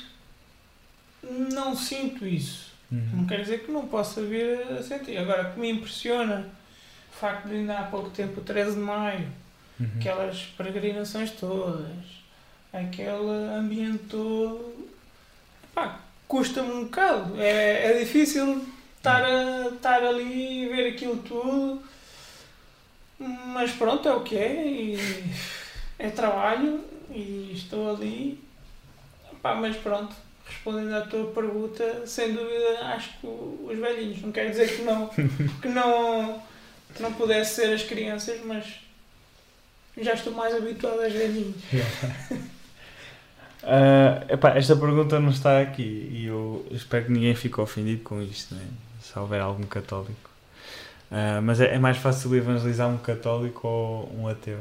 não sinto isso. Não Uhum. quer dizer que não possa vir a sentir. Agora, o que me impressiona, o facto de ainda há pouco tempo, o 13 de maio, Uhum. aquelas peregrinações todas, aquele ambiente todo, pá, custa-me um bocado. É, é difícil estar, a, estar ali e ver aquilo tudo, mas pronto, é o que é, e é trabalho e estou ali, pá, mas pronto. Respondendo à tua pergunta, sem dúvida, acho que os velhinhos. Não quer dizer que não, [laughs] que não, que não pudesse ser as crianças, mas já estou mais habituado às velhinhas. [laughs] Ah, epá, esta pergunta não está aqui e eu espero que ninguém fique ofendido com isto, né? se houver algum católico. Ah, mas é, é mais fácil evangelizar um católico ou um ateu?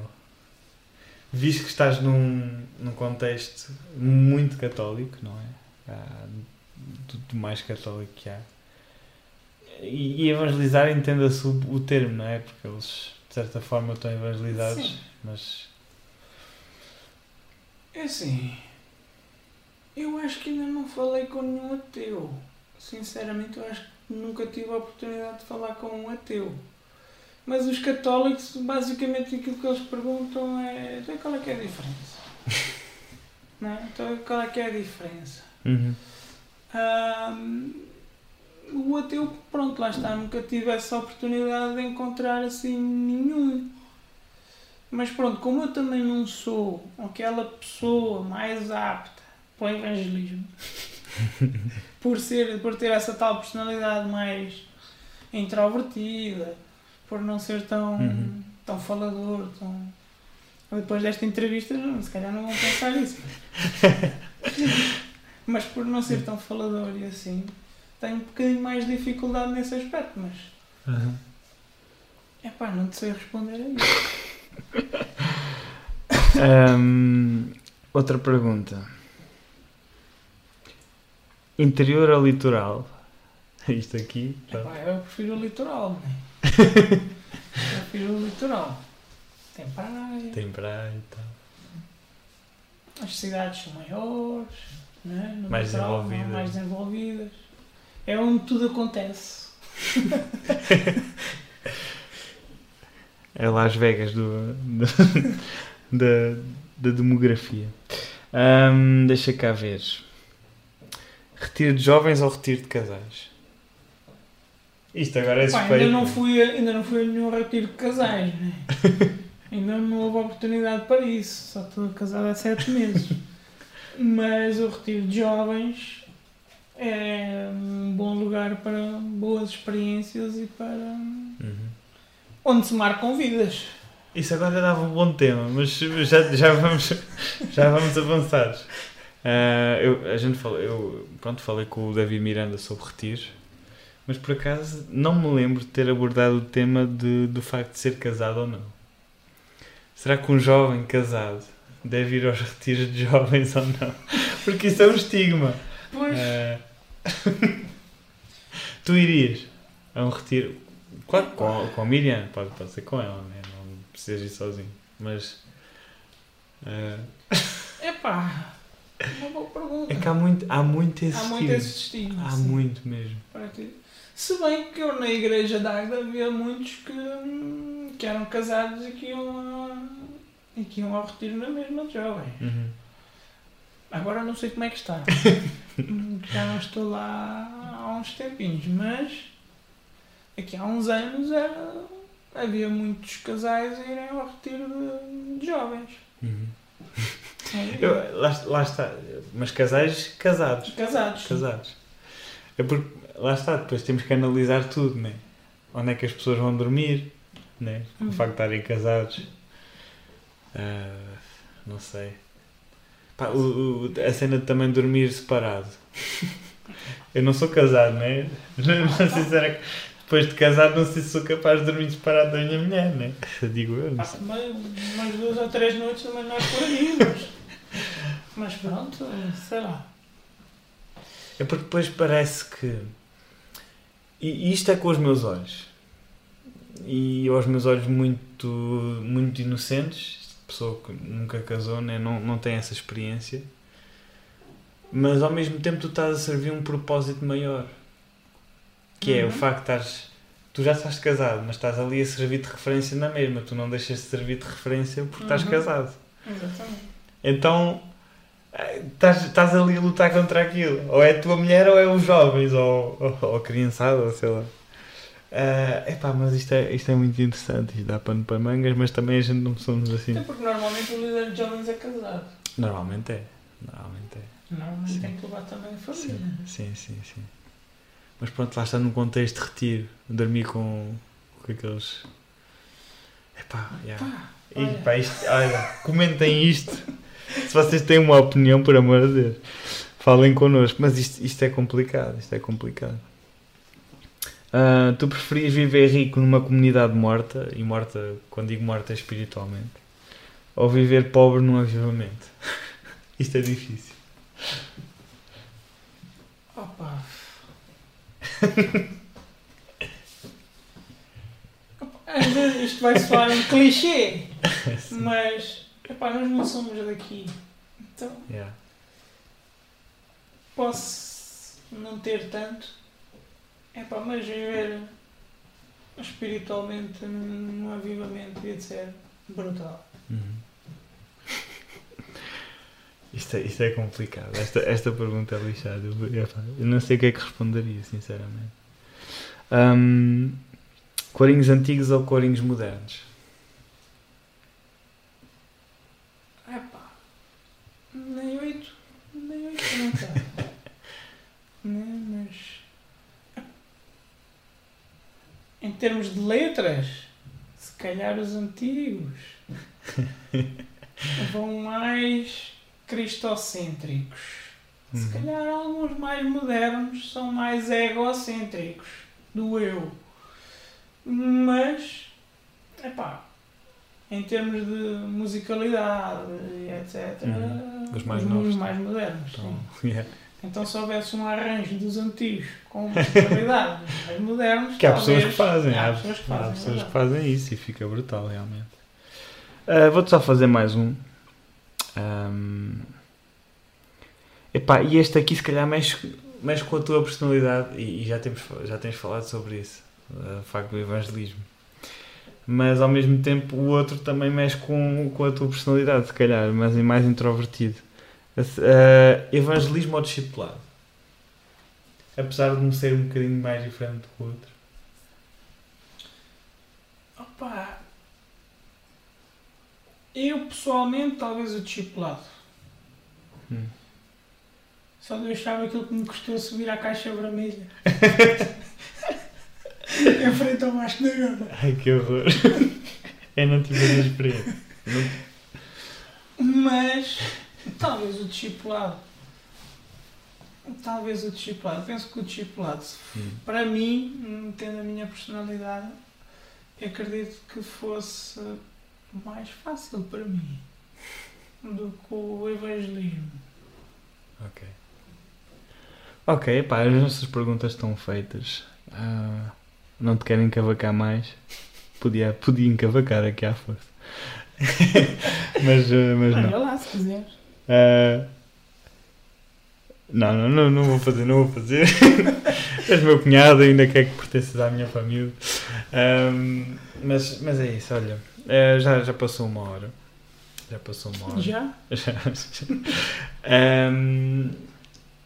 Visto que estás num, num contexto muito católico, não é? Ah, do, do mais católico que há. E, e evangelizar entenda-se o, o termo, não é? Porque eles, de certa forma, estão evangelizados, Sim. mas. É assim, eu acho que ainda não falei com nenhum ateu. Sinceramente, eu acho que nunca tive a oportunidade de falar com um ateu. Mas os católicos, basicamente, aquilo que eles perguntam é: então qual é que é a diferença? [laughs] não é? Então qual é que é a diferença? Uhum. Ahm, o ateu, pronto, lá está, nunca tive essa oportunidade de encontrar assim nenhum. Mas pronto, como eu também não sou aquela pessoa mais apta para o evangelismo, [laughs] por, ser, por ter essa tal personalidade mais introvertida, por não ser tão, Uhum. tão falador, tão. Depois desta entrevista, não, se calhar não vão pensar isso. [laughs] Mas por não ser tão falador e assim, tenho um bocadinho mais dificuldade nesse aspecto, mas Uhum. é pá, não te sei responder a isso. Hum, outra pergunta. Interior ou litoral? [laughs] Isto aqui. pronto. Epá, eu prefiro o litoral, né? Eu prefiro o litoral. Tem praia, Tem praia e tal. as cidades são maiores, né? No Mais litoral, desenvolvidas. mais desenvolvidas. É onde tudo acontece. [laughs] É Las Vegas do, do- [laughs] da, da demografia. Hum, deixa cá ver. Retiro de jovens ou retiro de casais? Isto agora é Pá, suspeito. ainda, não fui a, ainda não fui a nenhum retiro de casais, né? [laughs] ainda não houve oportunidade para isso. Só estou casado há sete meses. [laughs] Mas o retiro de jovens é um bom lugar para boas experiências e para Uhum. onde se marcam vidas. Isso agora dava um bom tema, mas já, já, vamos, [laughs] já vamos avançar. Ah, eu, a gente falou, eu pronto, falei com o David Miranda sobre retiros, mas por acaso não me lembro de ter abordado o tema de, do facto de ser casado ou não. Será que um jovem casado deve ir aos retiros de jovens ou não? [laughs] Porque isso é um estigma. Pois, Ah, [laughs] tu irias a um retiro, claro, com, com a Miriam, pode, pode ser com ela, né? não precisas ir sozinho, mas ah, [laughs] epá, uma boa pergunta. é que há muito, há muito esse Há muito estigma. esse estigma. Há sim. muito mesmo. Se bem que eu na igreja da Águeda havia muitos que, hum, que eram casados e que iam, a, e que iam ao retiro na mesma de jovem. Uhum. Agora não sei como é que está. [laughs] Já não estou lá há uns tempinhos, mas aqui há uns anos era, havia muitos casais a irem ao retiro de, de jovens. Uhum. É, [laughs] Eu- lá, lá está, mas casais casados. casados. Casados. É porque, lá está, depois temos que analisar tudo, né? Onde é que as pessoas vão dormir, né? O Uhum. facto de estarem casados. Ah, não sei. Pá, o- o- a cena de também dormir separado. [laughs] Eu não sou casado, né? Não, sei se era- Depois de casado, não sei se sou capaz de dormir separado da minha mulher, né? [laughs] Digo eu, não sei. umas duas ou três noites também aí, mas, [laughs] mas pronto, sei lá. É porque depois parece que. E isto é com os meus olhos. e aos meus olhos muito, muito inocentes, pessoa que nunca casou, né? não, não tem essa experiência, mas ao mesmo tempo tu estás a servir um propósito maior, que é o Uhum. facto de estás, tu já estás casado, mas estás ali a servir de referência na mesma, tu não deixas de servir de referência porque estás Uhum. casado. Exatamente. Então estás, estás ali a lutar contra aquilo. Ou é a tua mulher ou é os jovens, ou, ou, ou a criançada, ou sei lá. É epá, mas isto é, isto é muito interessante. Isto dá pano para mangas, mas também a gente não somos assim. Até porque normalmente o líder de jovens é casado. Normalmente é. Normalmente é. Normalmente Sim. tem que levar também a família. Sim, sim, sim, sim. Mas pronto, lá está num contexto de retiro. Dormir com, com aqueles. Epá, yeah. Pá, E, olha. pá, isto, olha, comentem isto. [laughs] Se vocês têm uma opinião, por amor de Deus, falem connosco. Mas isto, isto é complicado. Isto é complicado. Ah, tu preferias viver rico numa comunidade morta, e morta, quando digo morta, é espiritualmente, ou viver pobre num avivamento? [laughs] isto é difícil. Opa. [laughs] Às vezes isto vai soar um clichê, mas epá, nós não somos daqui. Então Yeah. posso não ter tanto, epá, mas viver espiritualmente num avivamento ia ser brutal. Uhum. [laughs] Isto é, isto é complicado. Esta, esta pergunta é lixada. Eu, não sei o que é que responderia, sinceramente. Ahm, corinhos antigos ou corinhos modernos? Epá, nem oito, nem oito não está. [laughs] né, mas em termos de letras, se calhar os antigos [laughs] vão mais cristocêntricos. Se Uhum. calhar alguns mais modernos são mais egocêntricos do eu. Mas, epá, em termos de musicalidade e etc., Uhum. Os mais os novos, mais modernos. Então, [laughs] yeah. Então, se houvesse um arranjo dos antigos com musicalidade dos mais modernos, Que há talvez- pessoas que fazem. Há Há, pessoas que há fazem. é pessoas que fazem isso e fica brutal, realmente. Ah, Vou-te só fazer mais um. Ahm, epá, e este aqui, se calhar, mexe, mexe com a tua personalidade. E, e já, temos, já tens falado sobre isso. O facto do evangelismo. Mas ao mesmo tempo o outro também mexe com, com a tua personalidade, se calhar, mas é mais introvertido. Ah, evangelismo ou discipulado? Apesar de um ser um bocadinho mais diferente do que o outro. Opa, eu pessoalmente, talvez o discipulado. Hum. Só de eu achava aquilo que me custou subir à caixa vermelha. [laughs] em frente ao Vasco da Gama. Ai que horror! Eu não tive essa experiência. Não- Mas talvez o discipulado. Talvez o discipulado. Penso que o discipulado, Hum. para mim, tendo a minha personalidade, acredito que fosse mais fácil para mim do que o evangelismo. Ok. Ok, pá, as nossas perguntas estão feitas. Ah, não te querem cavacar mais? Podia, podia encavacar aqui à força. [laughs] mas, ah, mas não. Olha lá, se quiseres. Ah, não, não, não, não vou fazer, não vou fazer. [laughs] És meu cunhado, ainda quer que pertenças à minha família. Ahm, mas, mas é isso, olha. eh, já, já passou uma hora. Já passou uma hora. Já? [laughs] Já. Ahm,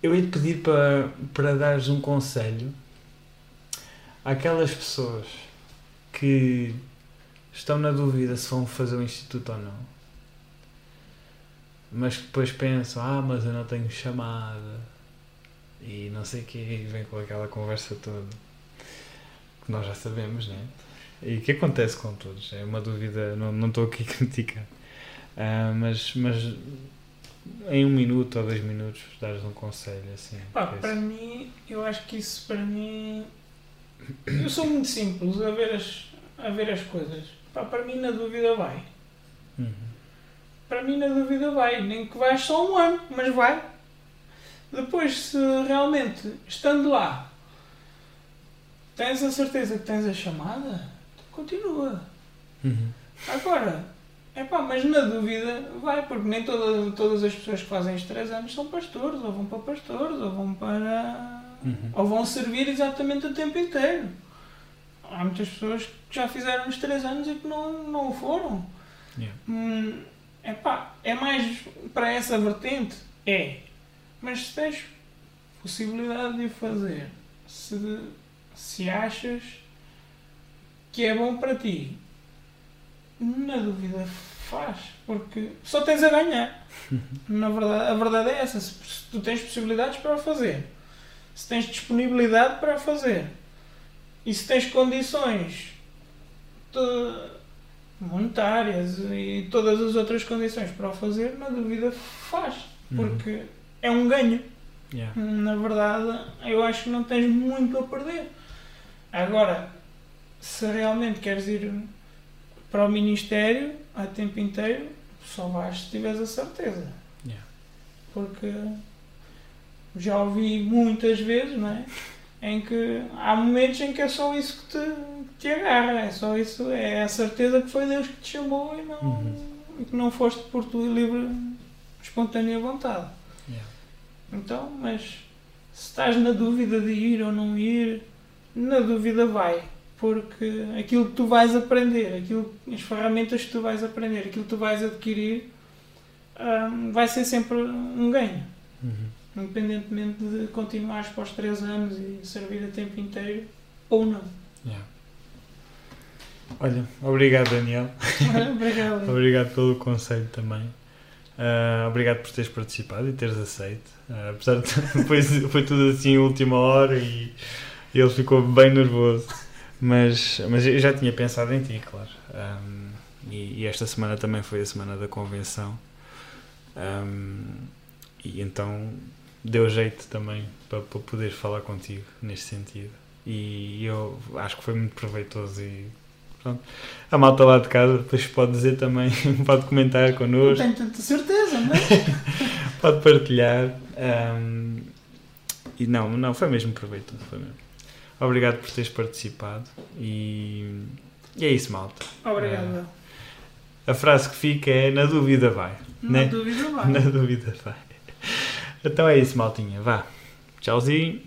eu ia te pedir para, para dares um conselho àquelas pessoas que estão na dúvida se vão fazer o instituto ou não, mas que depois pensam: ah, mas eu não tenho chamada e não sei o que, e vem com aquela conversa toda que nós já sabemos, né? E que acontece com todos, é uma dúvida, não, não estou aqui a [laughs] criticar. Ah, mas, mas em um minuto ou dois minutos dares um conselho assim. Pá, é para mim, eu acho que isso para mim. Eu sou muito simples a ver as, a ver as coisas. Pá, para mim, na dúvida, vai. Uhum. Para mim, na dúvida, vai. Nem que vais só um ano, mas vai. Depois, se realmente, estando lá, tens a certeza que tens a chamada, continua. Uhum. Agora, é pá, mas na dúvida vai, porque nem toda, todas as pessoas que fazem estes 3 anos são pastores, ou vão para pastores, ou vão para. Uhum. ou vão servir exatamente o tempo inteiro. Há muitas pessoas que já fizeram os 3 anos e que não, não o foram. Yeah. Hum, epá, é mais para essa vertente? É. Mas se tens possibilidade de o fazer, se, se achas que é bom para ti, na dúvida faz, porque só tens a ganhar. [laughs] Na verdade, a verdade é essa, se, se tu tens possibilidades para o fazer, se tens disponibilidade para fazer e se tens condições monetárias e todas as outras condições para o fazer, na dúvida faz, Uhum. porque é um ganho. Yeah. Na verdade, eu acho que não tens muito a perder. Agora, se realmente queres ir para o Ministério a tempo inteiro, só vais se tiveres a certeza. Yeah. Porque já ouvi muitas vezes, não é? Em que há momentos em que é só isso que te, que te agarra, é só isso, é a certeza que foi Deus que te chamou e não, Uhum. que não foste por tua livre, espontânea vontade. Yeah. Então, mas se estás na dúvida de ir ou não ir, na dúvida vai. Porque aquilo que tu vais aprender, aquilo, as ferramentas que tu vais aprender, aquilo que tu vais adquirir, hum, vai ser sempre um ganho. Uhum. Independentemente de continuares para os 3 anos e servir a tempo inteiro ou não. Yeah. Olha, obrigado Daniel. Obrigado. [laughs] Obrigado pelo conselho também. Ah, obrigado por teres participado e teres aceito. Ah, apesar de [laughs] foi, foi tudo assim última hora e ele ficou bem nervoso. Mas, mas eu já tinha pensado em ti, claro. Ahm, e, e esta semana também foi a semana da convenção. Ahm, e então deu jeito também para, para poder falar contigo neste sentido. E eu acho que foi muito proveitoso e pronto. A malta lá de casa depois pode dizer também, [laughs] pode comentar Não connosco, tenho tanta certeza, mas [laughs] pode partilhar. ahm, e não, não, foi mesmo proveitoso. Foi mesmo. Obrigado por teres participado e, e é isso, malta. obrigado. A frase que fica é na dúvida vai. Na né? dúvida vai. [laughs] Na dúvida vai. Então é isso, maltinha. Vá. Tchauzinho.